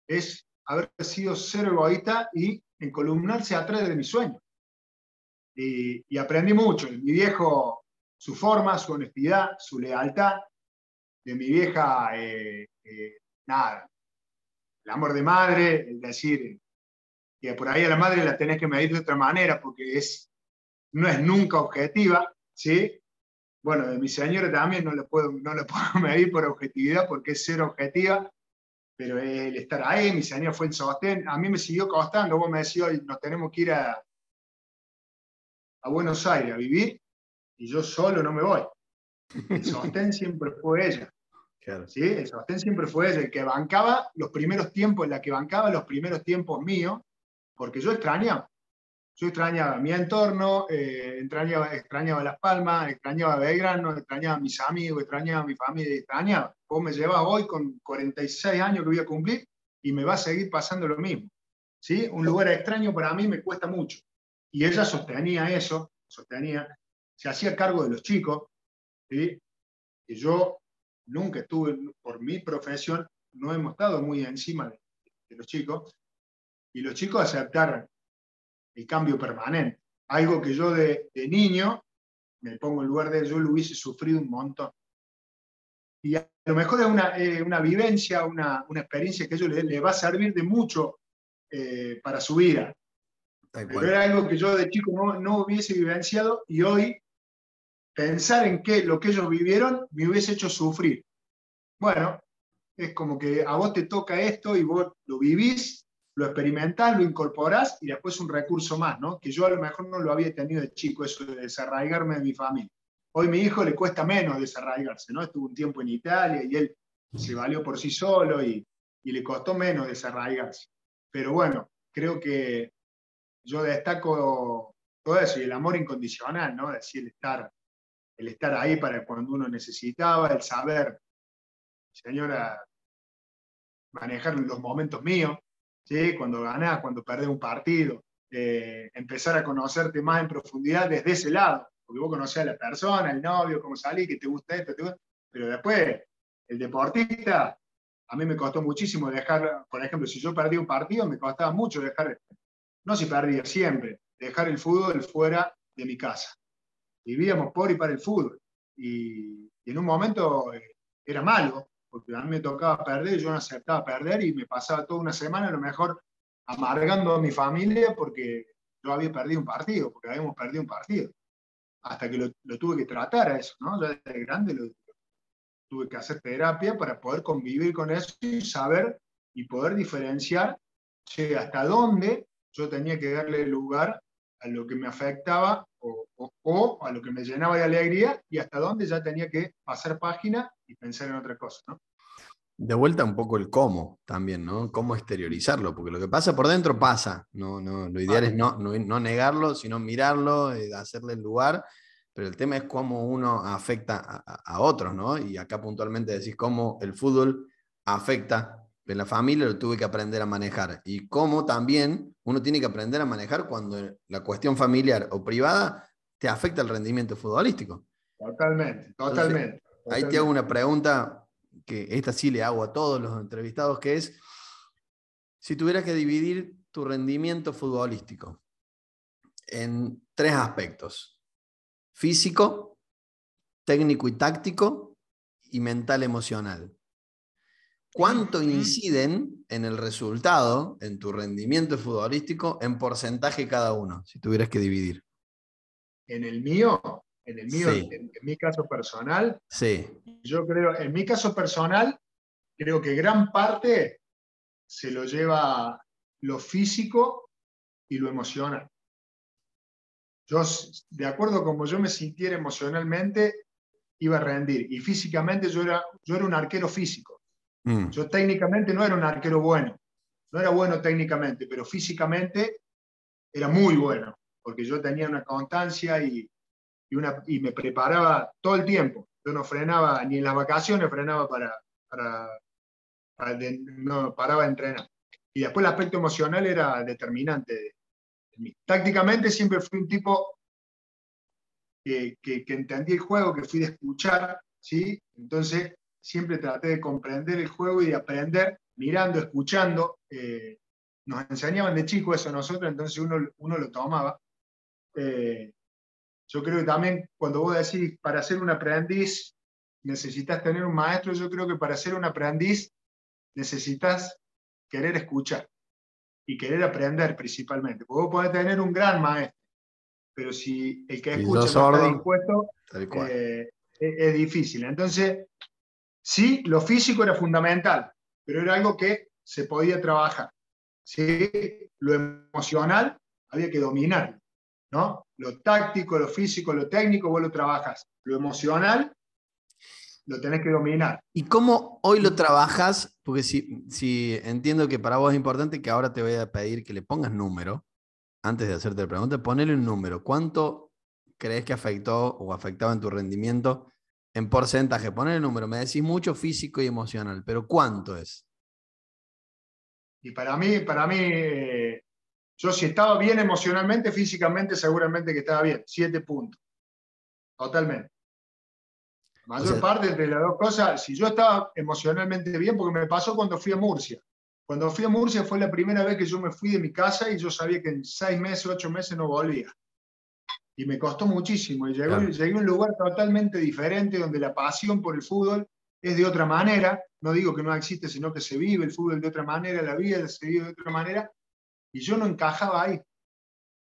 es haber sido cero egoísta y encolumnarse atrás de mi sueño. Y, y aprendí mucho. Mi viejo, su forma, su honestidad, su lealtad. De mi vieja, eh, eh, nada, el amor de madre, es decir, que por ahí a la madre la tenés que medir de otra manera porque es, no es nunca objetiva, ¿sí? Bueno, de mi señora también no le puedo, no le puedo medir por objetividad porque es ser objetiva, pero el estar ahí, mi señora fue el sostén, a mí me siguió costando, vos me decís hoy nos tenemos que ir a Buenos Aires a vivir y yo solo no me voy. El sostén siempre fue ella. ¿sí? El sostén siempre fue ella, el que bancaba los primeros tiempos, la que bancaba los primeros tiempos míos, porque yo extrañaba. Yo extrañaba mi entorno, eh, extrañaba, extrañaba Las Palmas, extrañaba Belgrano, extrañaba a mis amigos, extrañaba a mi familia, extrañaba. Vos me llevas hoy con 46 años que voy a cumplir y me va a seguir pasando lo mismo. ¿sí? Un lugar extraño para mí me cuesta mucho. Y ella sostenía eso, sostenía, se hacía cargo de los chicos, ¿sí? y yo nunca estuve, por mi profesión, no hemos estado muy encima de, de los chicos, y los chicos aceptar el cambio permanente. Algo que yo de, niño, me pongo en lugar de ellos, lo hubiese sufrido un montón. Y a lo mejor es una, eh, una vivencia, una, una, experiencia que a ellos les, va a servir de mucho eh, para su vida. Pero era algo que yo de chico no, no, hubiese vivenciado y hoy pensar en que lo que ellos vivieron me hubiese hecho sufrir. Bueno, Es como que a vos te toca esto y vos lo vivís, lo experimentás, lo incorporás y después un recurso más, ¿no? Que yo a lo mejor no lo había tenido de chico, eso de desarraigarme de mi familia. Hoy mi hijo le cuesta menos desarraigarse, ¿no? Estuvo un tiempo en Italia y él se valió por sí solo y, le costó menos desarraigarse. Pero bueno, creo que yo destaco todo eso y el amor incondicional, ¿no? Es decir, estar, el estar ahí para cuando uno necesitaba, el saber, señora, manejar los momentos míos, ¿sí? cuando ganás, cuando perdés un partido, eh, empezar a conocerte más en profundidad desde ese lado, porque vos conocés a la persona, el novio, cómo salí, que te gusta esto, pero después el deportista, a mí me costó muchísimo dejar, por ejemplo, si yo perdí un partido, me costaba mucho dejar, no si perdía siempre, dejar el fútbol fuera de mi casa. Vivíamos por y para el fútbol. Y, en un momento eh, era malo, porque a mí me tocaba perder, yo no aceptaba perder y me pasaba toda una semana a lo mejor amargando a mi familia porque yo había perdido un partido, porque habíamos perdido un partido. Hasta que lo, tuve que tratar a eso, ¿no? Ya desde grande lo, tuve que hacer terapia para poder convivir con eso y saber y poder diferenciar hasta dónde yo tenía que darle lugar a lo que me afectaba o, a lo que me llenaba de alegría y hasta dónde ya tenía que pasar página y pensar en otra cosa. ¿no? De vuelta un poco el cómo también, ¿no? Cómo exteriorizarlo, porque lo que pasa por dentro pasa. No, no, lo ideal es no, no, negarlo, sino mirarlo, eh, hacerle el lugar, pero el tema es cómo uno afecta a, a otros, ¿no? Y acá puntualmente decís cómo el fútbol afecta en la familia lo tuve que aprender a manejar. Y cómo también uno tiene que aprender a manejar cuando la cuestión familiar o privada te afecta el rendimiento futbolístico. Totalmente, totalmente. Ahí te hago una pregunta que esta sí le hago a todos los entrevistados, que es, si tuvieras que dividir tu rendimiento futbolístico en tres aspectos, físico, técnico y táctico, y mental emocional. ¿Cuánto inciden en el resultado, en tu rendimiento futbolístico, en porcentaje cada uno, si tuvieras que dividir? En el mío, en el mío, en, mi caso personal, sí. yo creo, en mi caso personal, creo que gran parte se lo lleva lo físico y lo emocional. Yo, de acuerdo a como yo me sintiera emocionalmente, iba a rendir. Y físicamente yo era, yo era un arquero físico. Mm. Yo técnicamente no era un arquero bueno, no era bueno técnicamente, pero físicamente era muy bueno, porque yo tenía una constancia y, una, y me preparaba todo el tiempo. Yo no frenaba, ni en las vacaciones frenaba para, para, no paraba de entrenar. Y después el aspecto emocional era determinante. Tácticamente siempre fui un tipo que, que, que entendí el juego, que fui de escuchar, ¿sí? Entonces siempre traté de comprender el juego y de aprender mirando, escuchando. Eh, nos enseñaban de chico eso nosotros, entonces uno, uno lo tomaba. Eh, yo creo que también cuando vos decís, para ser un aprendiz necesitas tener un maestro, yo creo que para ser un aprendiz necesitas querer escuchar y querer aprender principalmente. Porque vos podés tener un gran maestro, pero si el que escucha no está dispuesto, eh, es, es, difícil. Entonces, Sí, lo físico era fundamental, pero era algo que se podía trabajar. ¿sí? Lo emocional había que dominar. ¿no? Lo táctico, lo físico, lo técnico, vos lo trabajas. Lo emocional lo tenés que dominar. ¿Y cómo hoy lo trabajas? Porque si, si entiendo que para vos es importante que ahora te voy a pedir que le pongas número, antes de hacerte la pregunta, ponele un número. ¿Cuánto crees que afectó o afectaba en tu rendimiento en porcentaje, poner el número, me decís mucho físico y emocional, pero ¿cuánto es? Y para mí, para mí, eh, yo si estaba bien emocionalmente, físicamente, seguramente que estaba bien. Siete puntos. Totalmente. La mayor parte de las dos cosas, si yo estaba emocionalmente bien, porque me pasó cuando fui a Murcia. Cuando fui a Murcia fue la primera vez que yo me fui de mi casa y yo sabía que en seis meses, ocho meses no volvía y me costó muchísimo. Y llegué a un lugar totalmente diferente donde la pasión por el fútbol es de otra manera. No digo que no existe, sino que se vive el fútbol de otra manera, la vida se vive de otra manera. Y yo no encajaba ahí.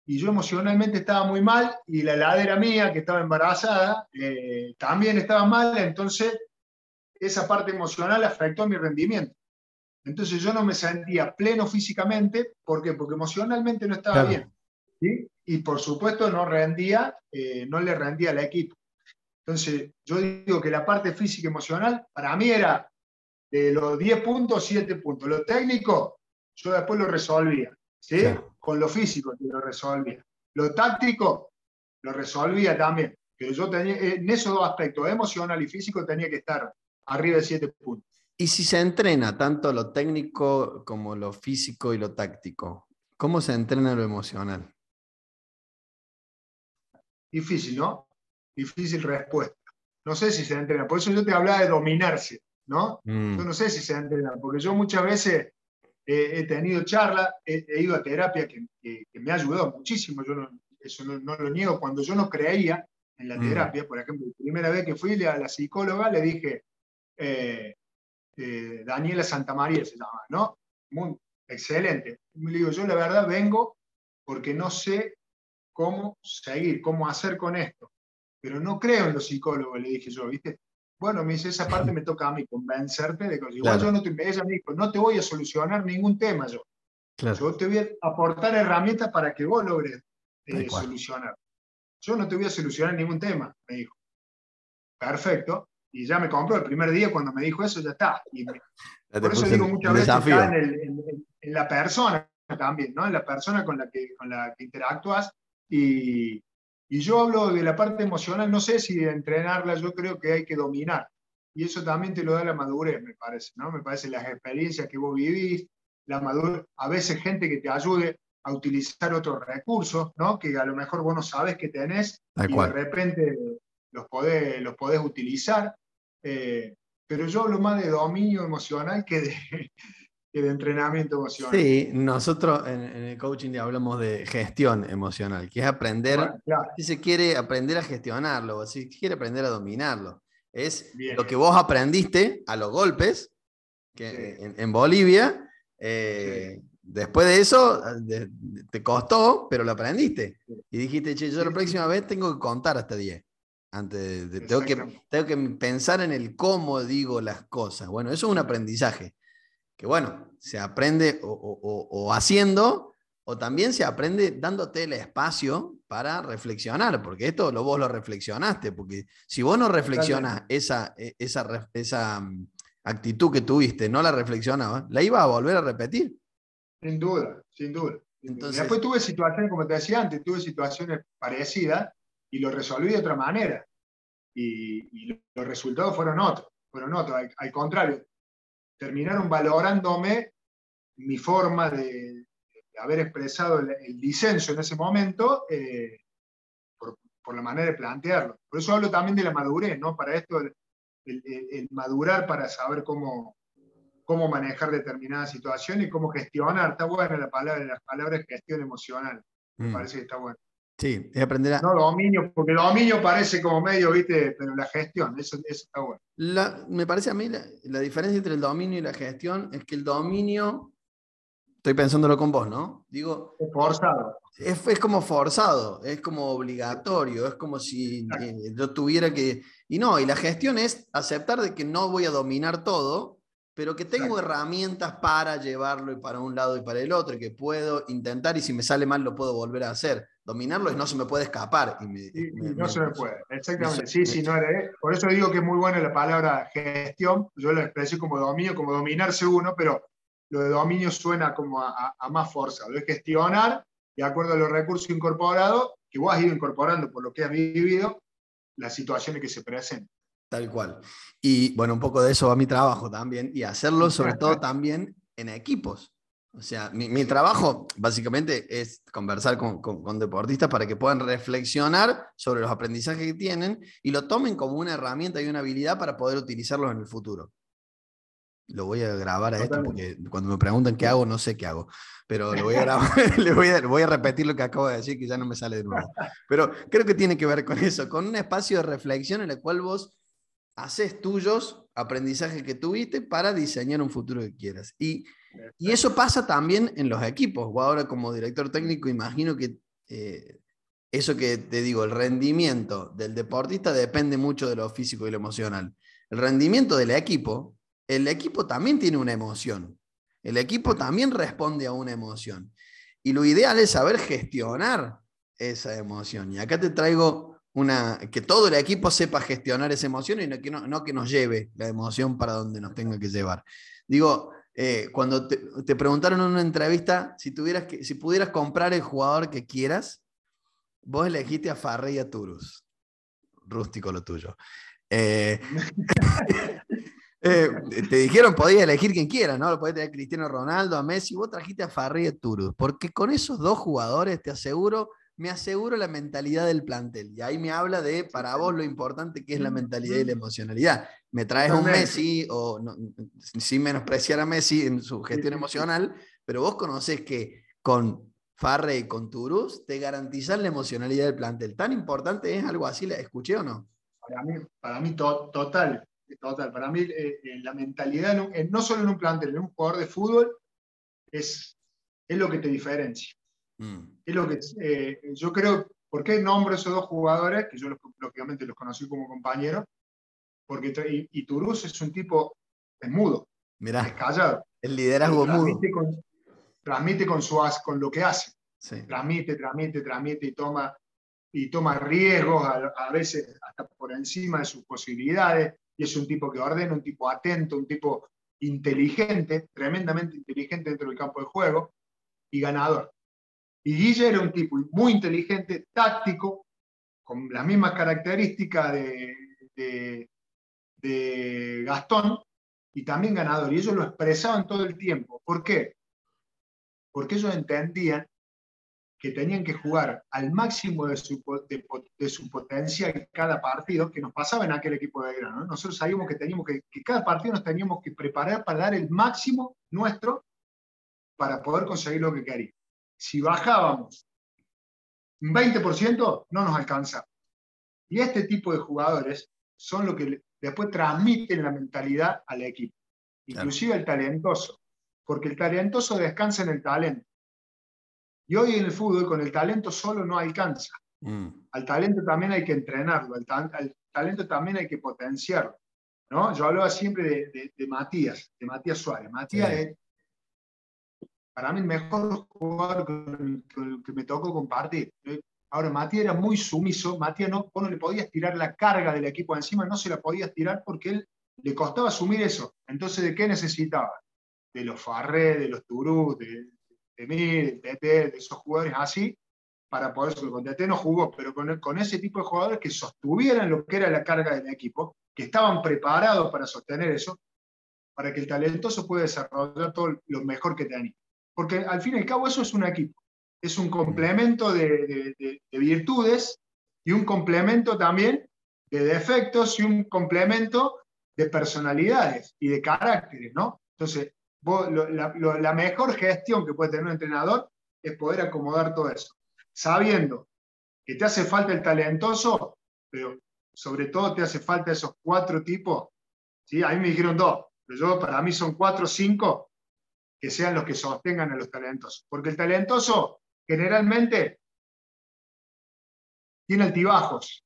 Y yo emocionalmente estaba muy mal y la heladera mía, que estaba embarazada, eh, también estaba mal. Entonces esa parte emocional afectó mi rendimiento. Entonces yo no me sentía pleno físicamente, ¿por qué? Porque emocionalmente no estaba bien. Y por supuesto no rendía, eh, no le rendía al equipo. Entonces yo digo que la parte física y emocional para mí era de los 10 puntos, 7 puntos. Lo técnico, yo después lo resolvía. ¿sí? Con lo físico lo resolvía. Lo táctico, lo resolvía también. Pero yo tenía, en esos dos aspectos, emocional y físico, tenía que estar arriba de 7 puntos. Y si se entrena tanto lo técnico como lo físico y lo táctico, ¿cómo se entrena lo emocional? Difícil, ¿no? Difícil respuesta. No sé si se entrena. Por eso yo te hablaba de dominarse, ¿no? Mm. Yo no sé si se entrena, porque yo muchas veces he tenido charlas, he, ido a terapia que, me ha ayudado muchísimo. Yo no, eso no, lo niego. Cuando yo no creía en la mm. terapia, por ejemplo, la primera vez que fui a la psicóloga, le dije, eh, eh, Daniela Santamaría se llama, ¿no? Muy excelente. Me digo, yo la verdad vengo porque no sé cómo seguir, cómo hacer con esto. Pero no creo en los psicólogos, le dije yo, ¿viste? Bueno, me dice, esa parte me toca a mí, convencerte de que igual yo no te, ella me dijo, no te voy a solucionar ningún tema yo. Yo te voy a aportar herramientas para que vos logres eh, solucionar. Yo no te voy a solucionar ningún tema, me dijo. Perfecto y ya me compró el primer día cuando me dijo eso, ya está. Y por eso digo muchas veces está en, la persona también, ¿no? En la persona con la que, con la que interactúas. Y, y yo hablo de la parte emocional, no sé si de entrenarla, yo creo que hay que dominar. Y eso también te lo da la madurez, me parece, ¿no? Me parece las experiencias que vos vivís, la madurez, a veces gente que te ayude a utilizar otros recursos, ¿no? Que a lo mejor vos no sabes que tenés y de repente los podés, los podés utilizar. Eh, pero yo hablo más de dominio emocional que de, de entrenamiento emocional. Sí, nosotros en, el coaching hablamos de gestión emocional, que es aprender, si se quiere aprender a gestionarlo, si quiere aprender a dominarlo. Es lo que vos aprendiste a los golpes que en, Bolivia. Eh, después de eso, te costó, pero lo aprendiste. Y dijiste, che, yo la próxima vez tengo que contar hasta 10. Antes de, tengo, que, tengo que pensar en el cómo digo las cosas. Bueno, eso es un aprendizaje. Que bueno, se aprende o, haciendo, o también se aprende dándote el espacio para reflexionar, porque esto lo, vos lo reflexionaste, porque si vos no reflexionas esa, e, esa, esa mm, actitud que tuviste, no la reflexionabas, la iba a volver a repetir. Sin duda, sin duda. Entonces, Después tuve situaciones, como te decía antes, tuve situaciones parecidas y lo resolví de otra manera. Y, los resultados fueron otros, fueron otros. Al, contrario, terminaron valorándome mi forma de, haber expresado el, disenso en ese momento eh, por, la manera de plantearlo. Por eso hablo también de la madurez, ¿no? Para esto, el, madurar para saber cómo, cómo manejar determinadas situaciones y cómo gestionar. Está buena la palabra, las palabras gestión emocional. Me mm. parece que está bueno. Sí, es aprender a... No dominio, porque dominio parece como medio, ¿viste? Pero la gestión, eso, está bueno. me parece a mí la, diferencia entre el dominio y la gestión es que el dominio, estoy pensándolo con vos, ¿no? Digo... Es forzado. Es, como forzado, es como obligatorio, es como si eh, yo tuviera que... Y no, y la gestión es aceptar de que no voy a dominar todo, pero que tengo herramientas para llevarlo y para un lado y para el otro, y que puedo intentar y si me sale mal lo puedo volver a hacer. Dominarlo es no se me puede escapar. Y no se me puede, exactamente. sí, sí, no era, por eso digo que es muy buena la palabra gestión, yo lo expresé como dominio, como dominarse uno, pero lo de dominio suena como a, más fuerza. Lo es gestionar, de acuerdo a los recursos incorporados, que vos has ido incorporando por lo que has vivido, las situaciones que se presentan. Tal cual. Y bueno, un poco de eso va mi trabajo también, y hacerlo sobre todo también en equipos. O sea, mi, trabajo básicamente es conversar con, con, deportistas para que puedan reflexionar sobre los aprendizajes que tienen y lo tomen como una herramienta y una habilidad para poder utilizarlos en el futuro. Lo voy a grabar a esto porque cuando me preguntan qué hago, no sé qué hago. Pero lo voy a grabar, le voy a, voy a repetir lo que acabo de decir, que ya no me sale de nuevo. Pero creo que tiene que ver con eso, con un espacio de reflexión en el cual vos haces tuyos aprendizajes que tuviste para diseñar un futuro que quieras. Y, y eso pasa también en los equipos. O ahora como director técnico imagino que eh, eso que te digo, el rendimiento del deportista depende mucho de lo físico y lo emocional. el rendimiento del equipo, el equipo también tiene una emoción. El equipo también responde a una emoción. Y lo ideal es saber gestionar esa emoción. Y acá te traigo una, que todo el equipo sepa gestionar esa emoción y no que, no, que nos lleve la emoción para donde nos tenga que llevar. Digo, eh, cuando te, preguntaron en una entrevista si, tuvieras que, si pudieras comprar el jugador que quieras, vos elegiste a Farrey y a Turus. Rústico lo tuyo. Eh, eh, te dijeron podías elegir quien quiera, ¿no? Lo podés tener a Cristiano Ronaldo, a Messi, vos trajiste a Farrey y a Turus, porque con esos dos jugadores te aseguro me aseguro la mentalidad del plantel. Y ahí me habla de, para vos, lo importante que es la mentalidad y la emocionalidad. Me traes un Messi, o sin menospreciar a Messi en su gestión emocional, pero vos conocés que con Farre y con Turus te garantizan la emocionalidad del plantel. ¿Tan importante es algo así? ¿La escuché o no? Para mí, para mí total, total. Para mí eh, eh, la mentalidad, no solo en un plantel, en un jugador de fútbol, es, es lo que te diferencia. Mm. Es lo que eh, yo creo, ¿por qué nombro esos dos jugadores? Que yo lógicamente los conocí como compañeros, porque y, Turus es un tipo, es mudo, es callado. El liderazgo transmite mudo. Con, transmite con, su, con lo que hace. Transmite, transmite, transmite y toma, y toma riesgos, a, veces hasta por encima de sus posibilidades. Y es un tipo que ordena, un tipo atento, un tipo inteligente, tremendamente inteligente dentro del campo de juego y ganador. Y Guille era un tipo muy inteligente, táctico, con las mismas características de, de, Gastón, y también ganador. Y ellos lo expresaban todo el tiempo. ¿Por qué? Porque ellos entendían que tenían que jugar al máximo de su, de, su potencial cada partido, que nos pasaba en aquel equipo de grano. Nosotros sabíamos que, teníamos que, que cada partido nos teníamos que preparar para dar el máximo nuestro para poder conseguir lo que queríamos si bajábamos un 20%, no nos alcanza. Y este tipo de jugadores son los que después transmiten la mentalidad al equipo, inclusive el talentoso, porque el talentoso descansa en el talento. Y hoy en el fútbol con el talento solo no alcanza. Mm. Al talento también hay que entrenarlo, al, talento también hay que potenciarlo. ¿no? Yo hablaba siempre de, Matías, de Matías Suárez. Matías es para mí el mejor jugador con el que me tocó compartir. Ahora, Matías era muy sumiso, Matías no, no le podías tirar la carga del equipo encima, no se la podías tirar porque él le costaba asumir eso. Entonces, ¿de qué necesitaba? De los Farré, de los Turú, de, de mí, de Tete, de esos jugadores así, para poder Con Tete no jugó, pero con, con ese tipo de jugadores que sostuvieran lo que era la carga del equipo, que estaban preparados para sostener eso, para que el talentoso pueda desarrollar todo lo mejor que tenía. Porque al fin y al cabo eso es un equipo. Es un complemento de, virtudes y un complemento también de defectos y un complemento de personalidades y de caracteres, ¿no? Entonces, la, mejor gestión que puede tener un entrenador es poder acomodar todo eso, sabiendo que te hace falta el talentoso, pero sobre todo te hace falta esos cuatro tipos. ¿sí? A mí me dijeron dos, pero yo para mí son cuatro o cinco que sean los que sostengan a los talentosos. Porque el talentoso generalmente tiene altibajos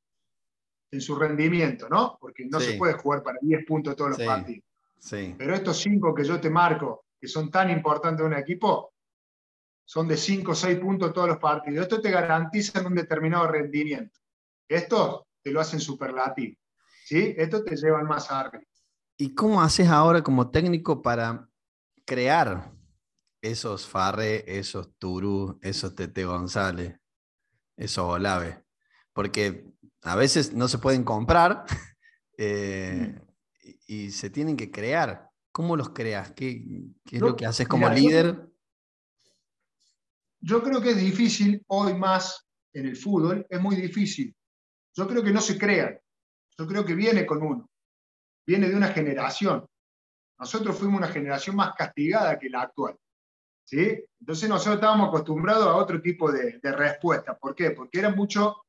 en su rendimiento, ¿no? Porque no se puede jugar para 10 puntos todos los partidos. Sí. Pero estos 5 que yo te marco, que son tan importantes en un equipo, son de 5 o 6 puntos todos los partidos. Esto te garantiza un determinado rendimiento. Esto te lo hacen superlativo. ¿sí? Esto te llevan más arriba. ¿Y cómo haces ahora como técnico para crear esos Farre, esos Turú, esos Tete González, esos Olave. Porque a veces no se pueden comprar eh, y, se tienen que crear. ¿Cómo los creas? ¿Qué, es lo que haces como líder? Yo, creo que es difícil hoy más en el fútbol, es muy difícil. Yo creo que no se crean. Yo creo que viene con uno. Viene de una generación. Nosotros fuimos una generación más castigada que la actual. ¿sí? Entonces nosotros estábamos acostumbrados a otro tipo de, respuesta. ¿Por qué? Porque era mucho,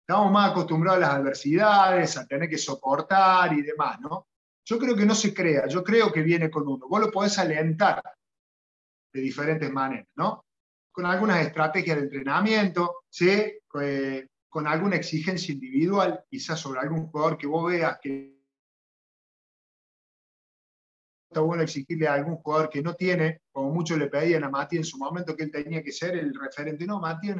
estábamos más acostumbrados a las adversidades, a tener que soportar y demás, ¿no? Yo creo que no se crea, yo creo que viene con uno. Vos lo podés alentar de diferentes maneras, ¿no? Con algunas estrategias de entrenamiento, ¿sí? eh, con alguna exigencia individual, quizás sobre algún jugador que vos veas que está bueno exigirle a algún jugador que no tiene, como muchos le pedían a Mati en su momento que él tenía que ser el referente. No, Mati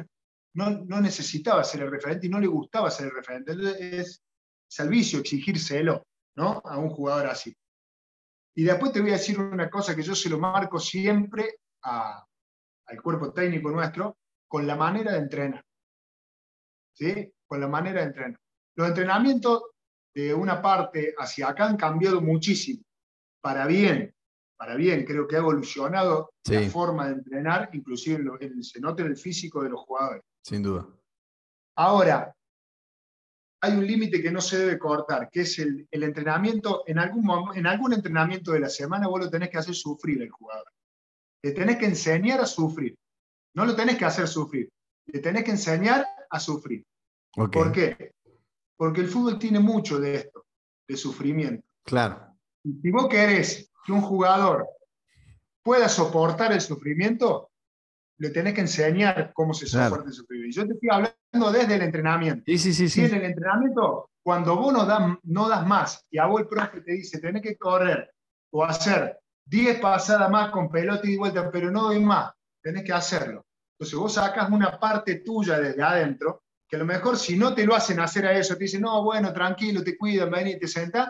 no, no necesitaba ser el referente y no le gustaba ser el referente. Entonces es servicio exigírselo ¿no? a un jugador así. Y después te voy a decir una cosa que yo se lo marco siempre al cuerpo técnico nuestro, con la manera de entrenar. ¿Sí? Con la manera de entrenar. Los entrenamientos de una parte hacia acá han cambiado muchísimo, para bien, para bien, creo que ha evolucionado la forma de entrenar, inclusive en se nota en el físico de los jugadores. Sin duda. Ahora, hay un límite que no se debe cortar, que es el, entrenamiento, en algún, en algún entrenamiento de la semana vos lo tenés que hacer sufrir al jugador. Le tenés que enseñar a sufrir. No lo tenés que hacer sufrir, le tenés que enseñar a sufrir. ¿Por qué? Porque el fútbol tiene mucho de esto, de sufrimiento. Claro. Si vos querés que un jugador pueda soportar el sufrimiento, le tenés que enseñar cómo se soporta el sufrimiento. Yo te estoy hablando desde el entrenamiento. Sí, sí, sí. Si en el entrenamiento, cuando vos no das, no das más y a vos el profe te dice, tenés que correr o hacer 10 pasadas más con pelota y vuelta, pero no doy más, tenés que hacerlo. Entonces vos sacas una parte tuya desde adentro, que a lo mejor si no te lo hacen hacer a eso, te dicen, no, bueno, tranquilo, te cuidan, ven y te sentás,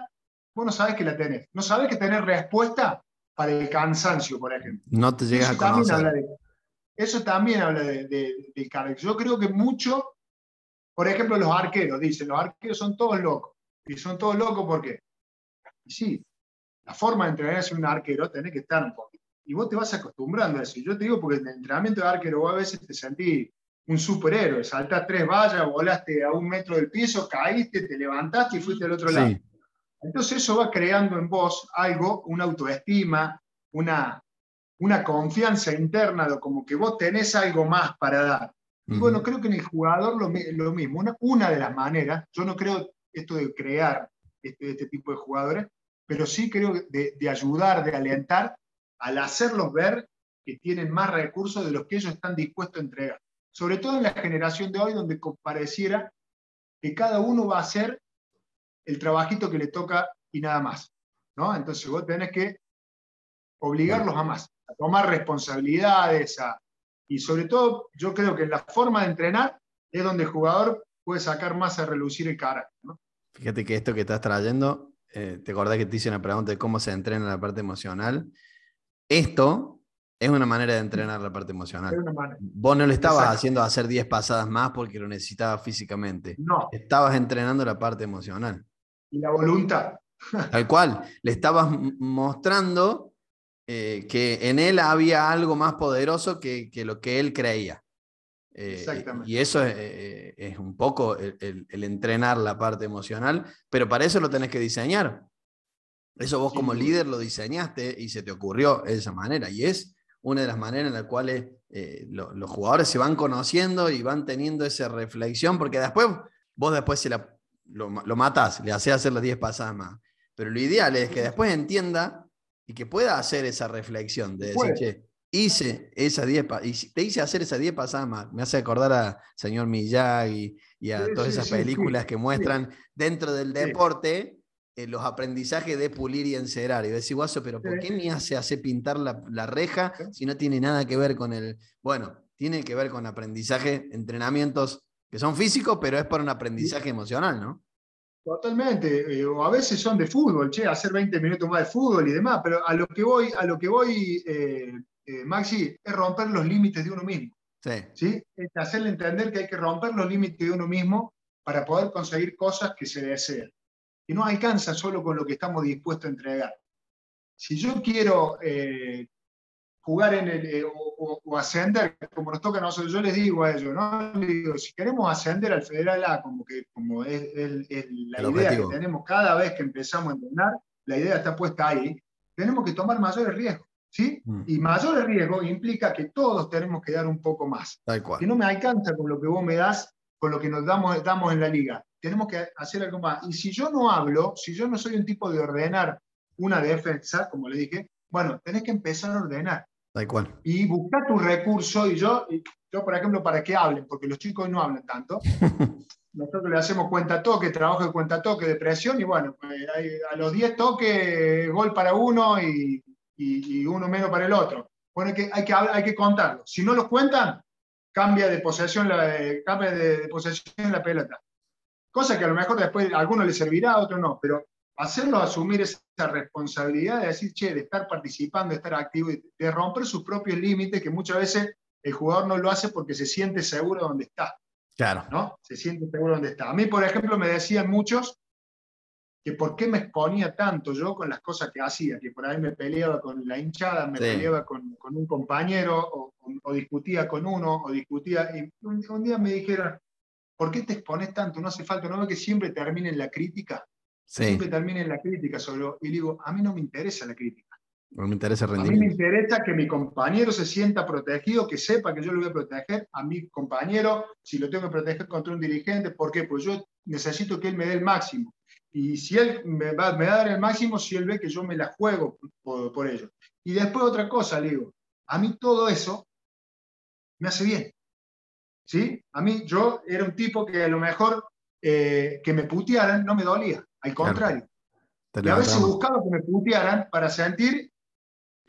vos no sabes que la tenés. No sabes que tenés respuesta para el cansancio, por ejemplo. No te llegas a conocer. Eso también habla de, del carácter. Yo creo que mucho, por ejemplo, los arqueros, dicen, los arqueros son todos locos. Y son todos locos porque, sí, la forma de entrenar a un arquero tiene que estar un poquito. Y vos te vas acostumbrando a eso. Yo te digo porque en el entrenamiento de arquero vos a veces te sentís un superhéroe, saltás tres vallas, volaste a un metro del piso, caíste, te levantaste y fuiste al otro lado. Entonces eso va creando en vos algo, una autoestima, una, una confianza interna de como que vos tenés algo más para dar. Y bueno, creo que en el jugador lo, lo mismo. Una, una, de las maneras, yo no creo esto de crear este, este tipo de jugadores, pero sí creo de, de, ayudar, de alentar, al hacerlos ver que tienen más recursos de los que ellos están dispuestos a entregar. Sobre todo en la generación de hoy, donde pareciera que cada uno va a hacer el trabajito que le toca y nada más. ¿no? Entonces vos tenés que obligarlos a más, a tomar responsabilidades, y sobre todo yo creo que en la forma de entrenar es donde el jugador puede sacar más a relucir el carácter. Fíjate que esto que estás trayendo, eh, te acordás que te hice una pregunta de cómo se entrena la parte emocional. Esto es una manera de entrenar la parte emocional. Vos no le estabas haciendo hacer 10 pasadas más porque lo necesitabas físicamente. No. Estabas entrenando la parte emocional. Y la voluntad. Tal cual. Le estabas mostrando eh, que en él había algo más poderoso que, lo que él creía. Eh, Exactamente. Y eso es, eh, un poco el, entrenar la parte emocional, pero para eso lo tenés que diseñar. Eso vos como líder lo diseñaste y se te ocurrió de esa manera. Y es una de las maneras en las cuales los jugadores se van conociendo y van teniendo esa reflexión, porque después vos después se lo, lo matás, le haces hacer las 10 pasadas más. Pero lo ideal es que después entienda y que pueda hacer esa reflexión de decir, che, hice esas 10, y te hice hacer esas 10 pasadas más. Me hace acordar a señor Miyagi y a todas esas películas que muestran dentro del deporte eh, los aprendizajes de pulir y encerar. Y decir, guaso, pero ¿por qué me hace hacer pintar la, la, reja si no tiene nada que ver con el. Bueno, tiene que ver con aprendizaje, entrenamientos que son físicos, pero es para un aprendizaje emocional, ¿no? Totalmente, eh, o a veces son de fútbol, che, hacer 20 minutos más de fútbol y demás, pero a lo que voy, a lo que voy eh, eh, Maxi, es romper los límites de uno mismo. Sí. Es hacerle entender que hay que romper los límites de uno mismo para poder conseguir cosas que se desean. Y no alcanza solo con lo que estamos dispuestos a entregar. Si yo quiero jugar en el, eh, o, ascender, como nos toca a nosotros, yo les digo a ellos, ¿no? digo, si queremos ascender al Federal A, como, que, como es, la idea que tenemos cada vez que empezamos a entrenar, la idea está puesta ahí, tenemos que tomar mayores riesgos. ¿Sí? Mm. Y mayores riesgos implica que todos tenemos que dar un poco más. Tal cual. Que no me alcanza con lo que vos me das, con lo que nos damos, damos en la liga. Tenemos que hacer algo más. Y si yo no hablo, si yo no soy un tipo de ordenar una defensa, como le dije, bueno, tenés que empezar a ordenar. Y buscar tu recurso, y yo, yo, por ejemplo, para que hablen, porque los chicos no hablan tanto, nosotros le hacemos cuenta toque, trabajo de cuenta toque, de presión, y bueno, pues, a los 10 toques, gol para uno y, uno menos para el otro. Bueno, hay que, hay que, hay que contarlo. Si no los cuentan, cambia de posesión la, cambia de, posesión la pelota. Cosa que a lo mejor después a algunos les servirá, a otros no, pero hacerlo asumir esa responsabilidad de decir, che, de estar participando, de estar activo, de romper sus propios límites, que muchas veces el jugador no lo hace porque se siente seguro donde está. Claro. ¿no? Se siente seguro donde está. A mí, por ejemplo, me decían muchos que por qué me exponía tanto yo con las cosas que hacía, que por ahí me peleaba con la hinchada, me peleaba con, un compañero, o, discutía con uno, o discutía. Y un, día me dijeron, ¿por qué te expones tanto? No hace falta, no que siempre termine en la crítica. Siempre termine en la crítica sobre. Y digo, a mí no me interesa la crítica. No me interesa A mí me interesa que mi compañero se sienta protegido, que sepa que yo lo voy a proteger a mi compañero, si lo tengo que proteger contra un dirigente, ¿por qué? Pues yo necesito que él me dé el máximo. Y si él me va, me va a dar el máximo, si él ve que yo me la juego por, ello. Y después otra cosa, le digo, a mí todo eso me hace bien. ¿Sí? A mí yo era un tipo que a lo mejor eh, que me putearan no me dolía, al contrario. Y a veces buscaba que me putearan para sentir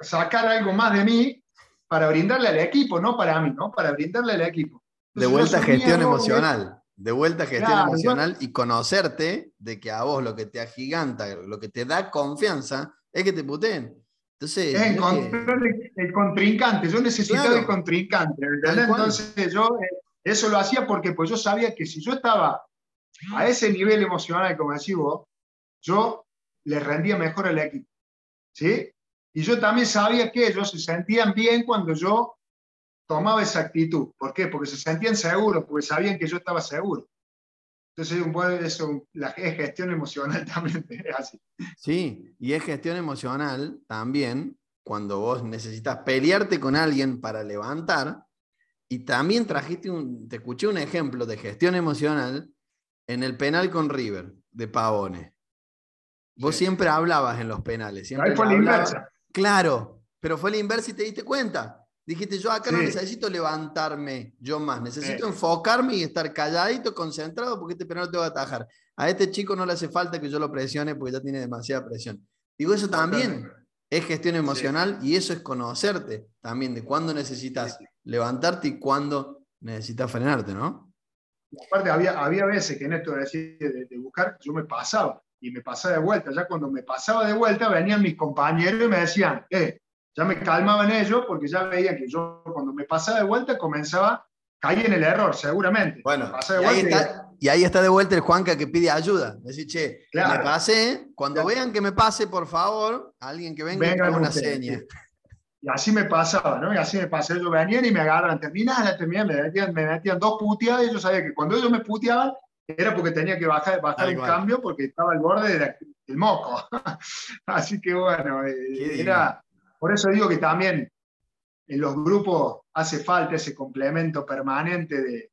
sacar algo más de mí para brindarle al equipo, no para mí, ¿no? Para brindarle al equipo. de vuelta a gestión emocional. De vuelta a gestión emocional y conocerte de que a vos lo que te agiganta, lo que te da confianza, es que te puteen. Entonces, es encontrar el, contrincante. Yo necesitaba el contrincante. Entonces yo eh, eso lo hacía porque pues yo sabía que si yo estaba a ese nivel emocional, como decís vos, yo le rendía mejor al equipo. ¿Sí? Y yo también sabía que ellos se sentían bien cuando yo tomaba esa actitud. ¿Por qué? Porque se sentían seguros, porque sabían que yo estaba seguro. Entonces, un buen, eso, la, es gestión emocional también, es así. Sí, y es gestión emocional también cuando vos necesitas pelearte con alguien para levantar. Y también trajiste te escuché un ejemplo de gestión emocional en el penal con River, de Pavone. Vos siempre hablabas en los penales. Siempre fue la inversa. Claro, pero fue la inversa y te diste cuenta. Dijiste, yo acá no necesito levantarme yo más, necesito enfocarme y estar calladito, concentrado, porque este penal te va a atajar. A este chico no le hace falta que yo lo presione porque ya tiene demasiada presión. Digo, eso también es gestión emocional y eso es conocerte también de cuándo necesitas levantarte y cuándo necesitas frenarte, ¿no? Aparte, había, había veces que en esto de, de buscar, yo me pasaba y me pasaba de vuelta. Ya cuando me pasaba de vuelta, venían mis compañeros y me decían, eh, ya me calmaban ellos porque ya veían que yo cuando me pasaba de vuelta comenzaba, caí en el error, seguramente. Bueno, y, ahí está, de vuelta el Juanca que pide ayuda. Decir, che, me pasé, cuando vean que me pase, por favor, alguien que venga con una seña. Y así me pasaba, ¿no? Y así me pasé, ellos venían y me agarran, terminala, terminala, me metían, me metían dos puteadas y yo sabía que cuando ellos me puteaban, era porque tenía que bajar, bajar un cambio porque estaba al borde del moco. Así que bueno, eh, era, por eso digo que también en los grupos hace falta ese complemento permanente de,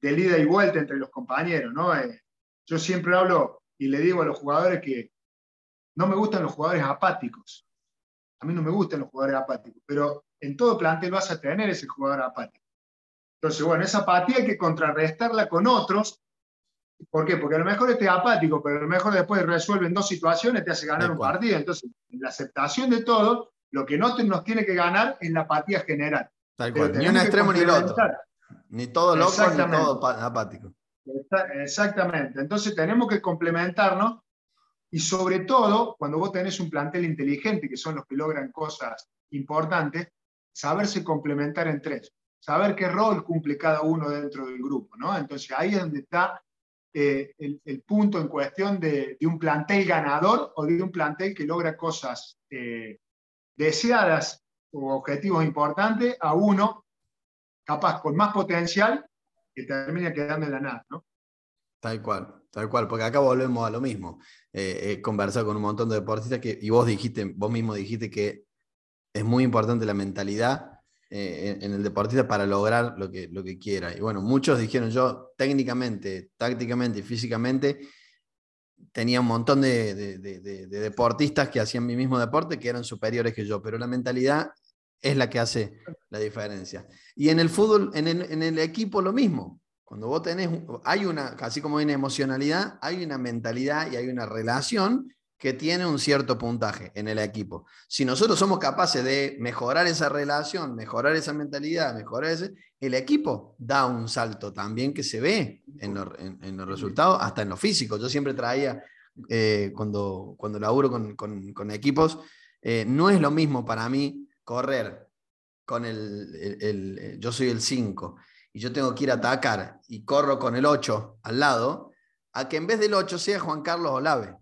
de ida y vuelta entre los compañeros. ¿no? Eh, yo siempre hablo y le digo a los jugadores que no me gustan los jugadores apáticos. A mí no me gustan los jugadores apáticos, pero en todo plantel vas a tener ese jugador apático. Entonces, bueno, esa apatía hay que contrarrestarla con otros ¿Por qué? Porque a lo mejor esté apático, pero a lo mejor después resuelven dos situaciones, te hace ganar un partido. Entonces, en la aceptación de todo, lo que no nos tiene que ganar es la apatía general. Tal cual. Ni un extremo ni el otro. Ni todo loco ni todo apático. Exactamente. Entonces tenemos que complementarnos y sobre todo, cuando vos tenés un plantel inteligente, que son los que logran cosas importantes, saberse complementar en tres. Saber qué rol cumple cada uno dentro del grupo, ¿no? Entonces ahí es donde está eh, el, punto en cuestión de, un plantel ganador o de un plantel que logra cosas eh, deseadas o objetivos importantes a uno capaz con más potencial que termina quedando en la nada. ¿no? Tal cual, tal cual, porque acá volvemos a lo mismo. Eh, he conversado con un montón de deportistas que, y vos dijiste, vos mismo dijiste que es muy importante la mentalidad eh, en, el deportista para lograr lo que, lo que quiera. Y bueno, muchos dijeron yo técnicamente, tácticamente y físicamente tenía un montón de, deportistas que hacían mi mismo deporte que eran superiores que yo, pero la mentalidad es la que hace la diferencia. Y en el fútbol, en el, equipo lo mismo. Cuando vos tenés, hay una, así como hay una emocionalidad, hay una mentalidad y hay una relación que tiene un cierto puntaje en el equipo. Si nosotros somos capaces de mejorar esa relación, mejorar esa mentalidad, mejorar ese, el equipo da un salto también que se ve en, los resultados, hasta en lo físico. Yo siempre traía, eh, cuando, cuando laburo con, equipos, eh, no es lo mismo para mí correr con el, yo soy el 5 y yo tengo que ir a atacar y corro con el 8 al lado, a que en vez del 8 sea Juan Carlos Olave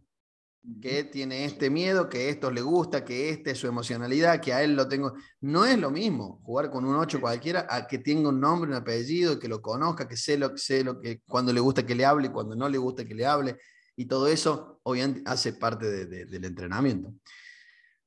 que tiene este miedo, que esto le gusta, que este es su emocionalidad, que a él lo tengo. No es lo mismo jugar con un 8 cualquiera a que tenga un nombre, un apellido, que lo conozca, que sé lo, sé lo que, cuando le gusta que le hable y cuando no le gusta que le hable. Y todo eso, obviamente, hace parte del entrenamiento.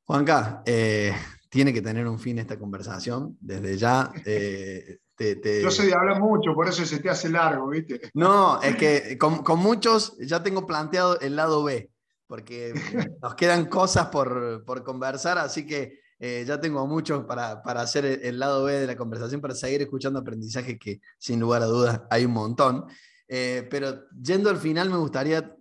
Juanca, eh, tiene que tener un fin esta conversación. Desde ya. Eh, te, Yo sé de hablar mucho, por eso se te hace largo, ¿viste? No, es que con, con muchos ya tengo planteado el lado B porque nos quedan cosas por, por conversar, así que eh, ya tengo mucho para, para hacer el, lado B de la conversación, para seguir escuchando aprendizaje que sin lugar a dudas hay un montón. Eh, pero yendo al final, me gustaría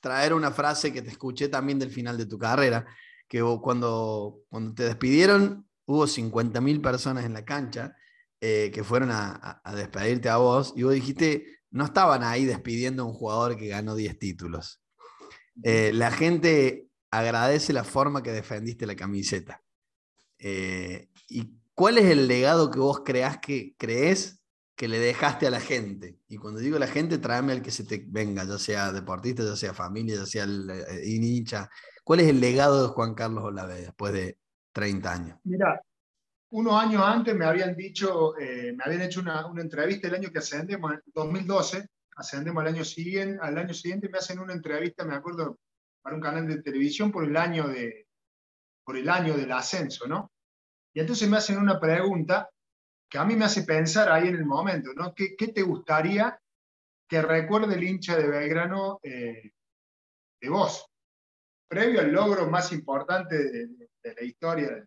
traer una frase que te escuché también del final de tu carrera, que cuando, cuando te despidieron hubo 50.000 personas en la cancha eh, que fueron a, despedirte a vos y vos dijiste, no estaban ahí despidiendo a un jugador que ganó 10 títulos. Eh, la gente agradece la forma que defendiste la camiseta. Eh, ¿Y cuál es el legado que vos creás que crees que le dejaste a la gente? Y cuando digo la gente, tráeme al que se te venga, ya sea deportista, ya sea familia, ya sea hincha. ¿Cuál es el legado de Juan Carlos Olave después de 30 años? Mira, unos años antes me habían dicho, me habían hecho una, una, entrevista el año que ascendemos, en 2012, ascendemos al año siguiente, al año siguiente me hacen una entrevista, me acuerdo, para un canal de televisión por el año, de, por el año del ascenso, ¿no? Y entonces me hacen una pregunta que a mí me hace pensar ahí en el momento, ¿no? ¿Qué, qué te gustaría que recuerde el hincha de Belgrano eh, de vos? Previo al logro más importante de, la historia de,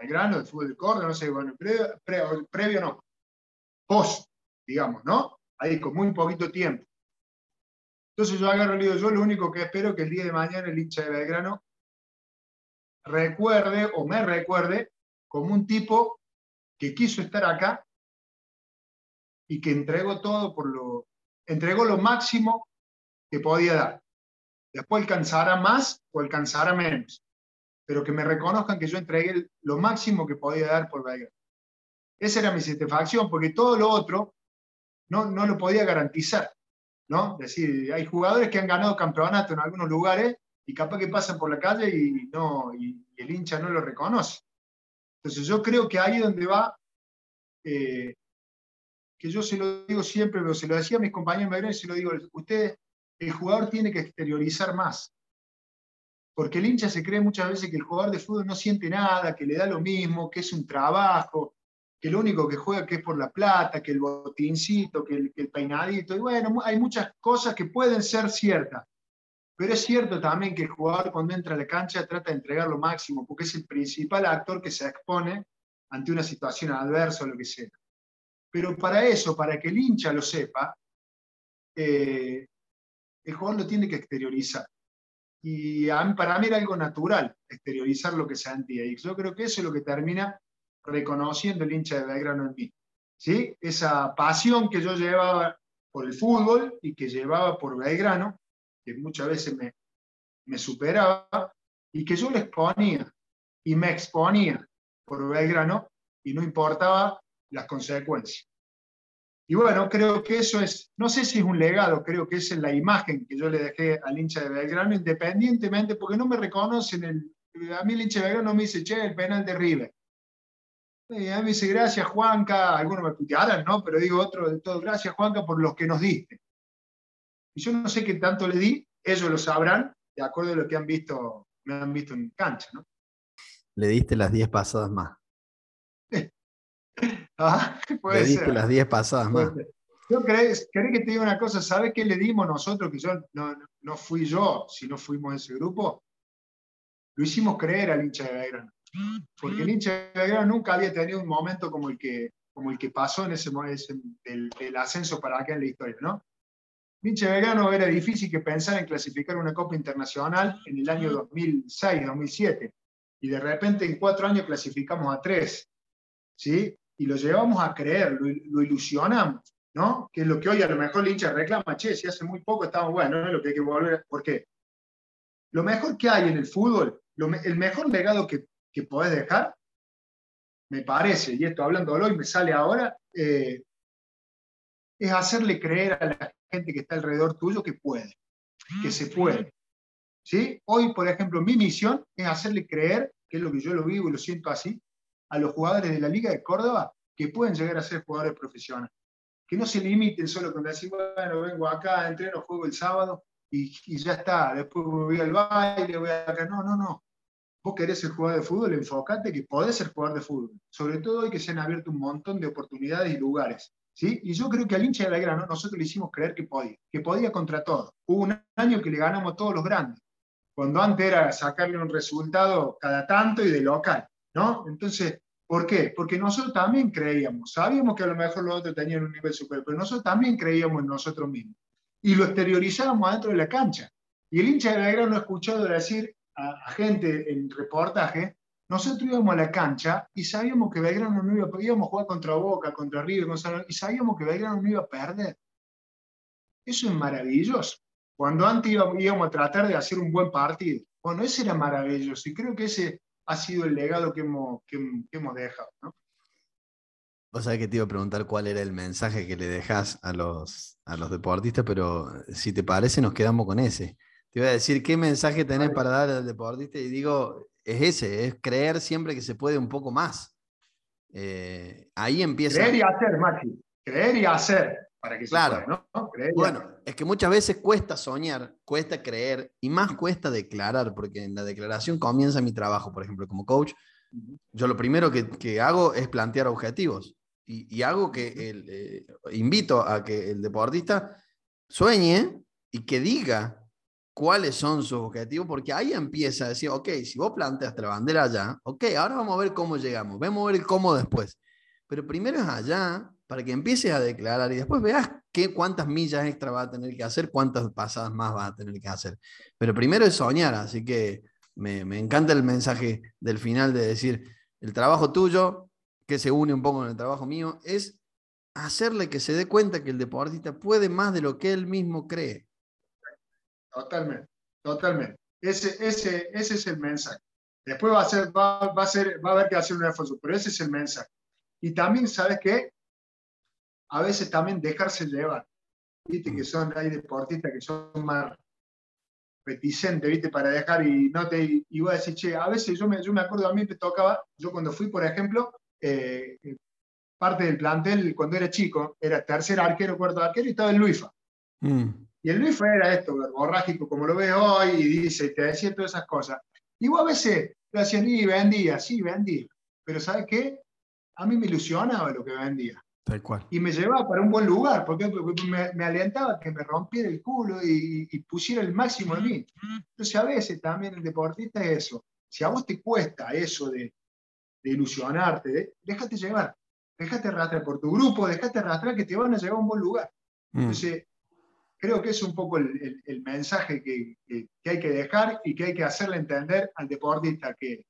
Belgrano, del fútbol de Córdoba, no sé, bueno, previo, previo, no, post, digamos, ¿no? ahí con muy poquito tiempo. Entonces yo agarro y digo, yo lo único que espero que el día de mañana el hincha de Belgrano recuerde o me recuerde como un tipo que quiso estar acá y que entregó todo por lo, entregó lo máximo que podía dar. Después alcanzará más o alcanzará menos, pero que me reconozcan que yo entregué lo máximo que podía dar por Belgrano. Esa era mi satisfacción, porque todo lo otro no, no lo podía garantizar. ¿no? Es decir, hay jugadores que han ganado campeonato en algunos lugares y capaz que pasan por la calle y, no, y, el hincha no lo reconoce. Entonces yo creo que ahí es donde va, eh, que yo se lo digo siempre, pero se lo decía a mis compañeros y se lo digo, usted, el jugador tiene que exteriorizar más. Porque el hincha se cree muchas veces que el jugador de fútbol no siente nada, que le da lo mismo, que es un trabajo, que el único que juega es por la plata, que el botincito, que el, peinadito, y bueno, hay muchas cosas que pueden ser ciertas, pero es cierto también que el jugador cuando entra a la cancha trata de entregar lo máximo, porque es el principal actor que se expone ante una situación adversa o lo que sea. Pero para eso, para que el hincha lo sepa, eh, el jugador lo tiene que exteriorizar. Y para mí era algo natural exteriorizar lo que sentía. Y yo creo que eso es lo que termina reconociendo el hincha de Belgrano en mí. ¿sí? Esa pasión que yo llevaba por el fútbol y que llevaba por Belgrano, que muchas veces me, me superaba, y que yo le exponía y me exponía por Belgrano y no importaba las consecuencias. Y bueno, creo que eso es, no sé si es un legado, creo que es la imagen que yo le dejé al hincha de Belgrano, independientemente, porque no me reconocen, el, a mí el hincha de Belgrano no me dice, che, el penal de River. Y a mí me dice, gracias Juanca, algunos me putearán, ¿no? Pero digo otro de todo, gracias Juanca por los que nos diste. Y yo no sé qué tanto le di, ellos lo sabrán, de acuerdo a lo que han visto, me han visto en cancha, ¿no? Le diste las 10 pasadas más. ah, puede le diste las 10 pasadas más. Yo crees, que te diga una cosa, ¿sabes qué le dimos nosotros? Que yo no, no fui yo, si no fuimos ese grupo. Lo hicimos creer al hincha de Belgrano porque el hincha de Belgrano nunca había tenido un momento como el que, como el que pasó en ese momento del, ascenso para acá en la historia, ¿no? Vinche Belgrano era difícil que pensara en clasificar una Copa Internacional en el año 2006, 2007, y de repente en cuatro años clasificamos a tres, ¿sí? Y lo llevamos a creer, lo, ilusionamos, ¿no? Que es lo que hoy a lo mejor el hincha reclama, che, si hace muy poco estamos bueno, ¿no? Lo que hay que volver, ¿por qué? Lo mejor que hay en el fútbol, el mejor legado que, que podés dejar me parece, y esto hablándolo y me sale ahora, eh, es hacerle creer a la gente que está alrededor tuyo que puede, que se puede. ¿Sí? Hoy, por ejemplo, mi misión es hacerle creer, que es lo que yo lo vivo y lo siento así, a los jugadores de la Liga de Córdoba que pueden llegar a ser jugadores profesionales. Que no se limiten solo con decir, bueno, vengo acá, entreno, juego el sábado y, y ya está, después voy al baile, voy acá. No, no, no vos querés ser jugador de fútbol, enfocate que podés ser jugador de fútbol. Sobre todo hoy que se han abierto un montón de oportunidades y lugares. ¿sí? Y yo creo que al hincha de Belgrano nosotros le hicimos creer que podía, que podía contra todo. Hubo un año que le ganamos a todos los grandes, cuando antes era sacarle un resultado cada tanto y de local. ¿No? Entonces, ¿por qué? Porque nosotros también creíamos, sabíamos que a lo mejor los otros tenían un nivel superior, pero nosotros también creíamos en nosotros mismos. Y lo exteriorizábamos adentro de la cancha. Y el hincha de Belgrano ha escuchado decir, a, gente en reportaje, nosotros íbamos a la cancha y sabíamos que Belgrano no iba, íbamos a jugar contra Boca, contra River, y sabíamos que Belgrano no iba a perder. Eso es maravilloso. Cuando antes íbamos, a tratar de hacer un buen partido. Bueno, ese era maravilloso y creo que ese ha sido el legado que hemos, que, hemos dejado. ¿no? Vos sabés que te iba a preguntar cuál era el mensaje que le dejas a los, a los deportistas, pero si te parece, nos quedamos con ese. Te iba a decir, ¿qué mensaje tenés para dar al deportista? Y digo, es ese, es creer siempre que se puede un poco más. Eh, ahí empieza. Creer y hacer, Maxi. Creer y hacer para que claro. se pueda, ¿no? bueno, es que muchas veces cuesta soñar, cuesta creer y más cuesta declarar, porque en la declaración comienza mi trabajo, por ejemplo, como coach. Yo lo primero que, hago es plantear objetivos y, hago que el, eh, invito a que el deportista sueñe y que diga cuáles son sus objetivos, porque ahí empieza a decir, ok, si vos planteaste la bandera allá, ok, ahora vamos a ver cómo llegamos, vamos a ver cómo después. Pero primero es allá, para que empieces a declarar y después veas qué, cuántas millas extra va a tener que hacer, cuántas pasadas más va a tener que hacer. Pero primero es soñar, así que me, me encanta el mensaje del final de decir, el trabajo tuyo, que se une un poco con el trabajo mío, es hacerle que se dé cuenta que el deportista puede más de lo que él mismo cree. Totalmente, totalmente. Ese, ese, ese es el mensaje. Después va a, ser, va, va a haber que hacer un esfuerzo, pero ese es el mensaje. Y también, ¿sabes qué? A veces también dejarse llevar. Viste que son, hay deportistas que son más reticentes, viste, para dejar y no te, y voy a decir, che, a veces yo me, yo me acuerdo, a mí me tocaba, yo cuando fui, por ejemplo, eh, parte del plantel, cuando era chico, era tercer arquero, cuarto arquero y estaba el Luifa. Mm. Y el Luis era esto, verborrágico como lo ves hoy, y dice, te decía todas esas cosas. Y vos a veces lo hacían y vendía, sí, vendía. Pero ¿sabes qué? A mí me ilusionaba lo que vendía. Tal cual. Y me llevaba para un buen lugar, porque me, me alentaba que me rompiera el culo y, pusiera el máximo de mí. Entonces, a veces también el deportista es eso. Si a vos te cuesta eso de, de ilusionarte, déjate llevar. Déjate arrastrar por tu grupo, déjate arrastrar que te van a llevar a un buen lugar. Mm. Entonces, creo que es un poco el, el, mensaje que, que, hay que dejar y que hay que hacerle entender al deportista que,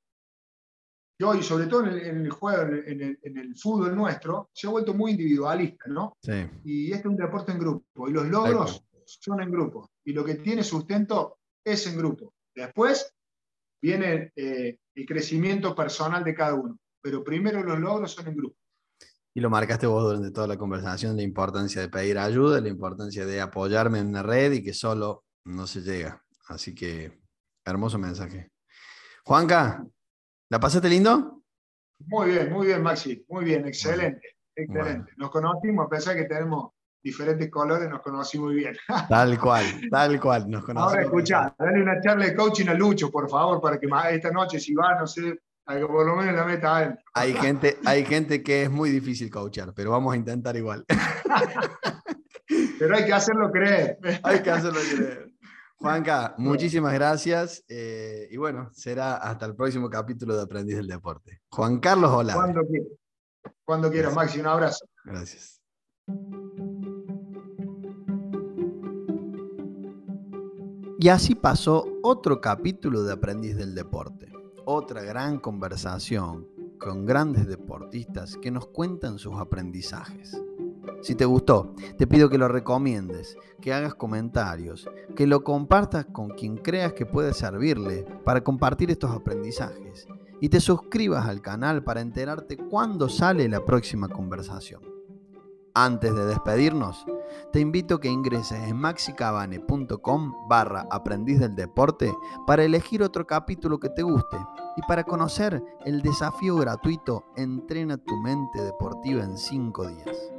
yo hoy, sobre todo en el, juego, en el, en el, fútbol nuestro, se ha vuelto muy individualista, ¿no? Sí. Y este es un deporte en grupo, y los logros son en grupo, y lo que tiene sustento es en grupo. Después viene eh, el crecimiento personal de cada uno, pero primero los logros son en grupo. Y lo marcaste vos durante toda la conversación, la importancia de pedir ayuda, la importancia de apoyarme en una red y que solo no se llega. Así que, hermoso mensaje. Juanca, ¿la pasaste lindo? Muy bien, muy bien, Maxi. Muy bien, excelente. Excelente. Nos conocimos, a pesar que tenemos diferentes colores, nos conocí muy bien. Tal cual, tal cual. Nos conocimos. Ahora escucha, dale una charla de coaching a Lucho, por favor, para que esta noche, si va, no sé, por lo menos la meta Hay gente, hay gente que es muy difícil coachar, pero vamos a intentar igual. pero hay que hacerlo creer. hay que hacerlo creer. Juanca, muchísimas gracias. Eh, y bueno, será hasta el próximo capítulo de Aprendiz del Deporte. Juan Carlos Hola. Cuando quieras, Maxi, un abrazo. Gracias. Y así pasó otro capítulo de Aprendiz del Deporte, otra gran conversación con grandes deportistas que nos cuentan sus aprendizajes. Si te gustó, te pido que lo recomiendes, que hagas comentarios, que lo compartas con quien creas que puede servirle para compartir estos aprendizajes y te suscribas al canal para enterarte cuándo sale la próxima conversación. Antes de despedirnos, te invito a que ingreses en maxicabane.com barra aprendiz del deporte para elegir otro capítulo que te guste y para conocer el desafío gratuito Entrena tu mente deportiva en 5 días.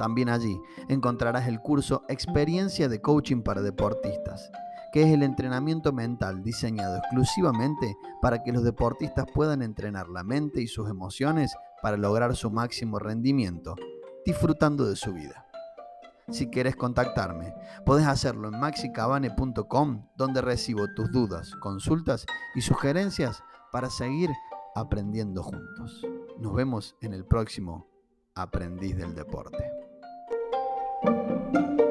También allí encontrarás el curso Experiencia de Coaching para Deportistas, que es el entrenamiento mental diseñado exclusivamente para que los deportistas puedan entrenar la mente y sus emociones para lograr su máximo rendimiento, disfrutando de su vida. Si quieres contactarme, puedes hacerlo en maxicabane.com, donde recibo tus dudas, consultas y sugerencias para seguir aprendiendo juntos. Nos vemos en el próximo Aprendiz del Deporte. Thank you.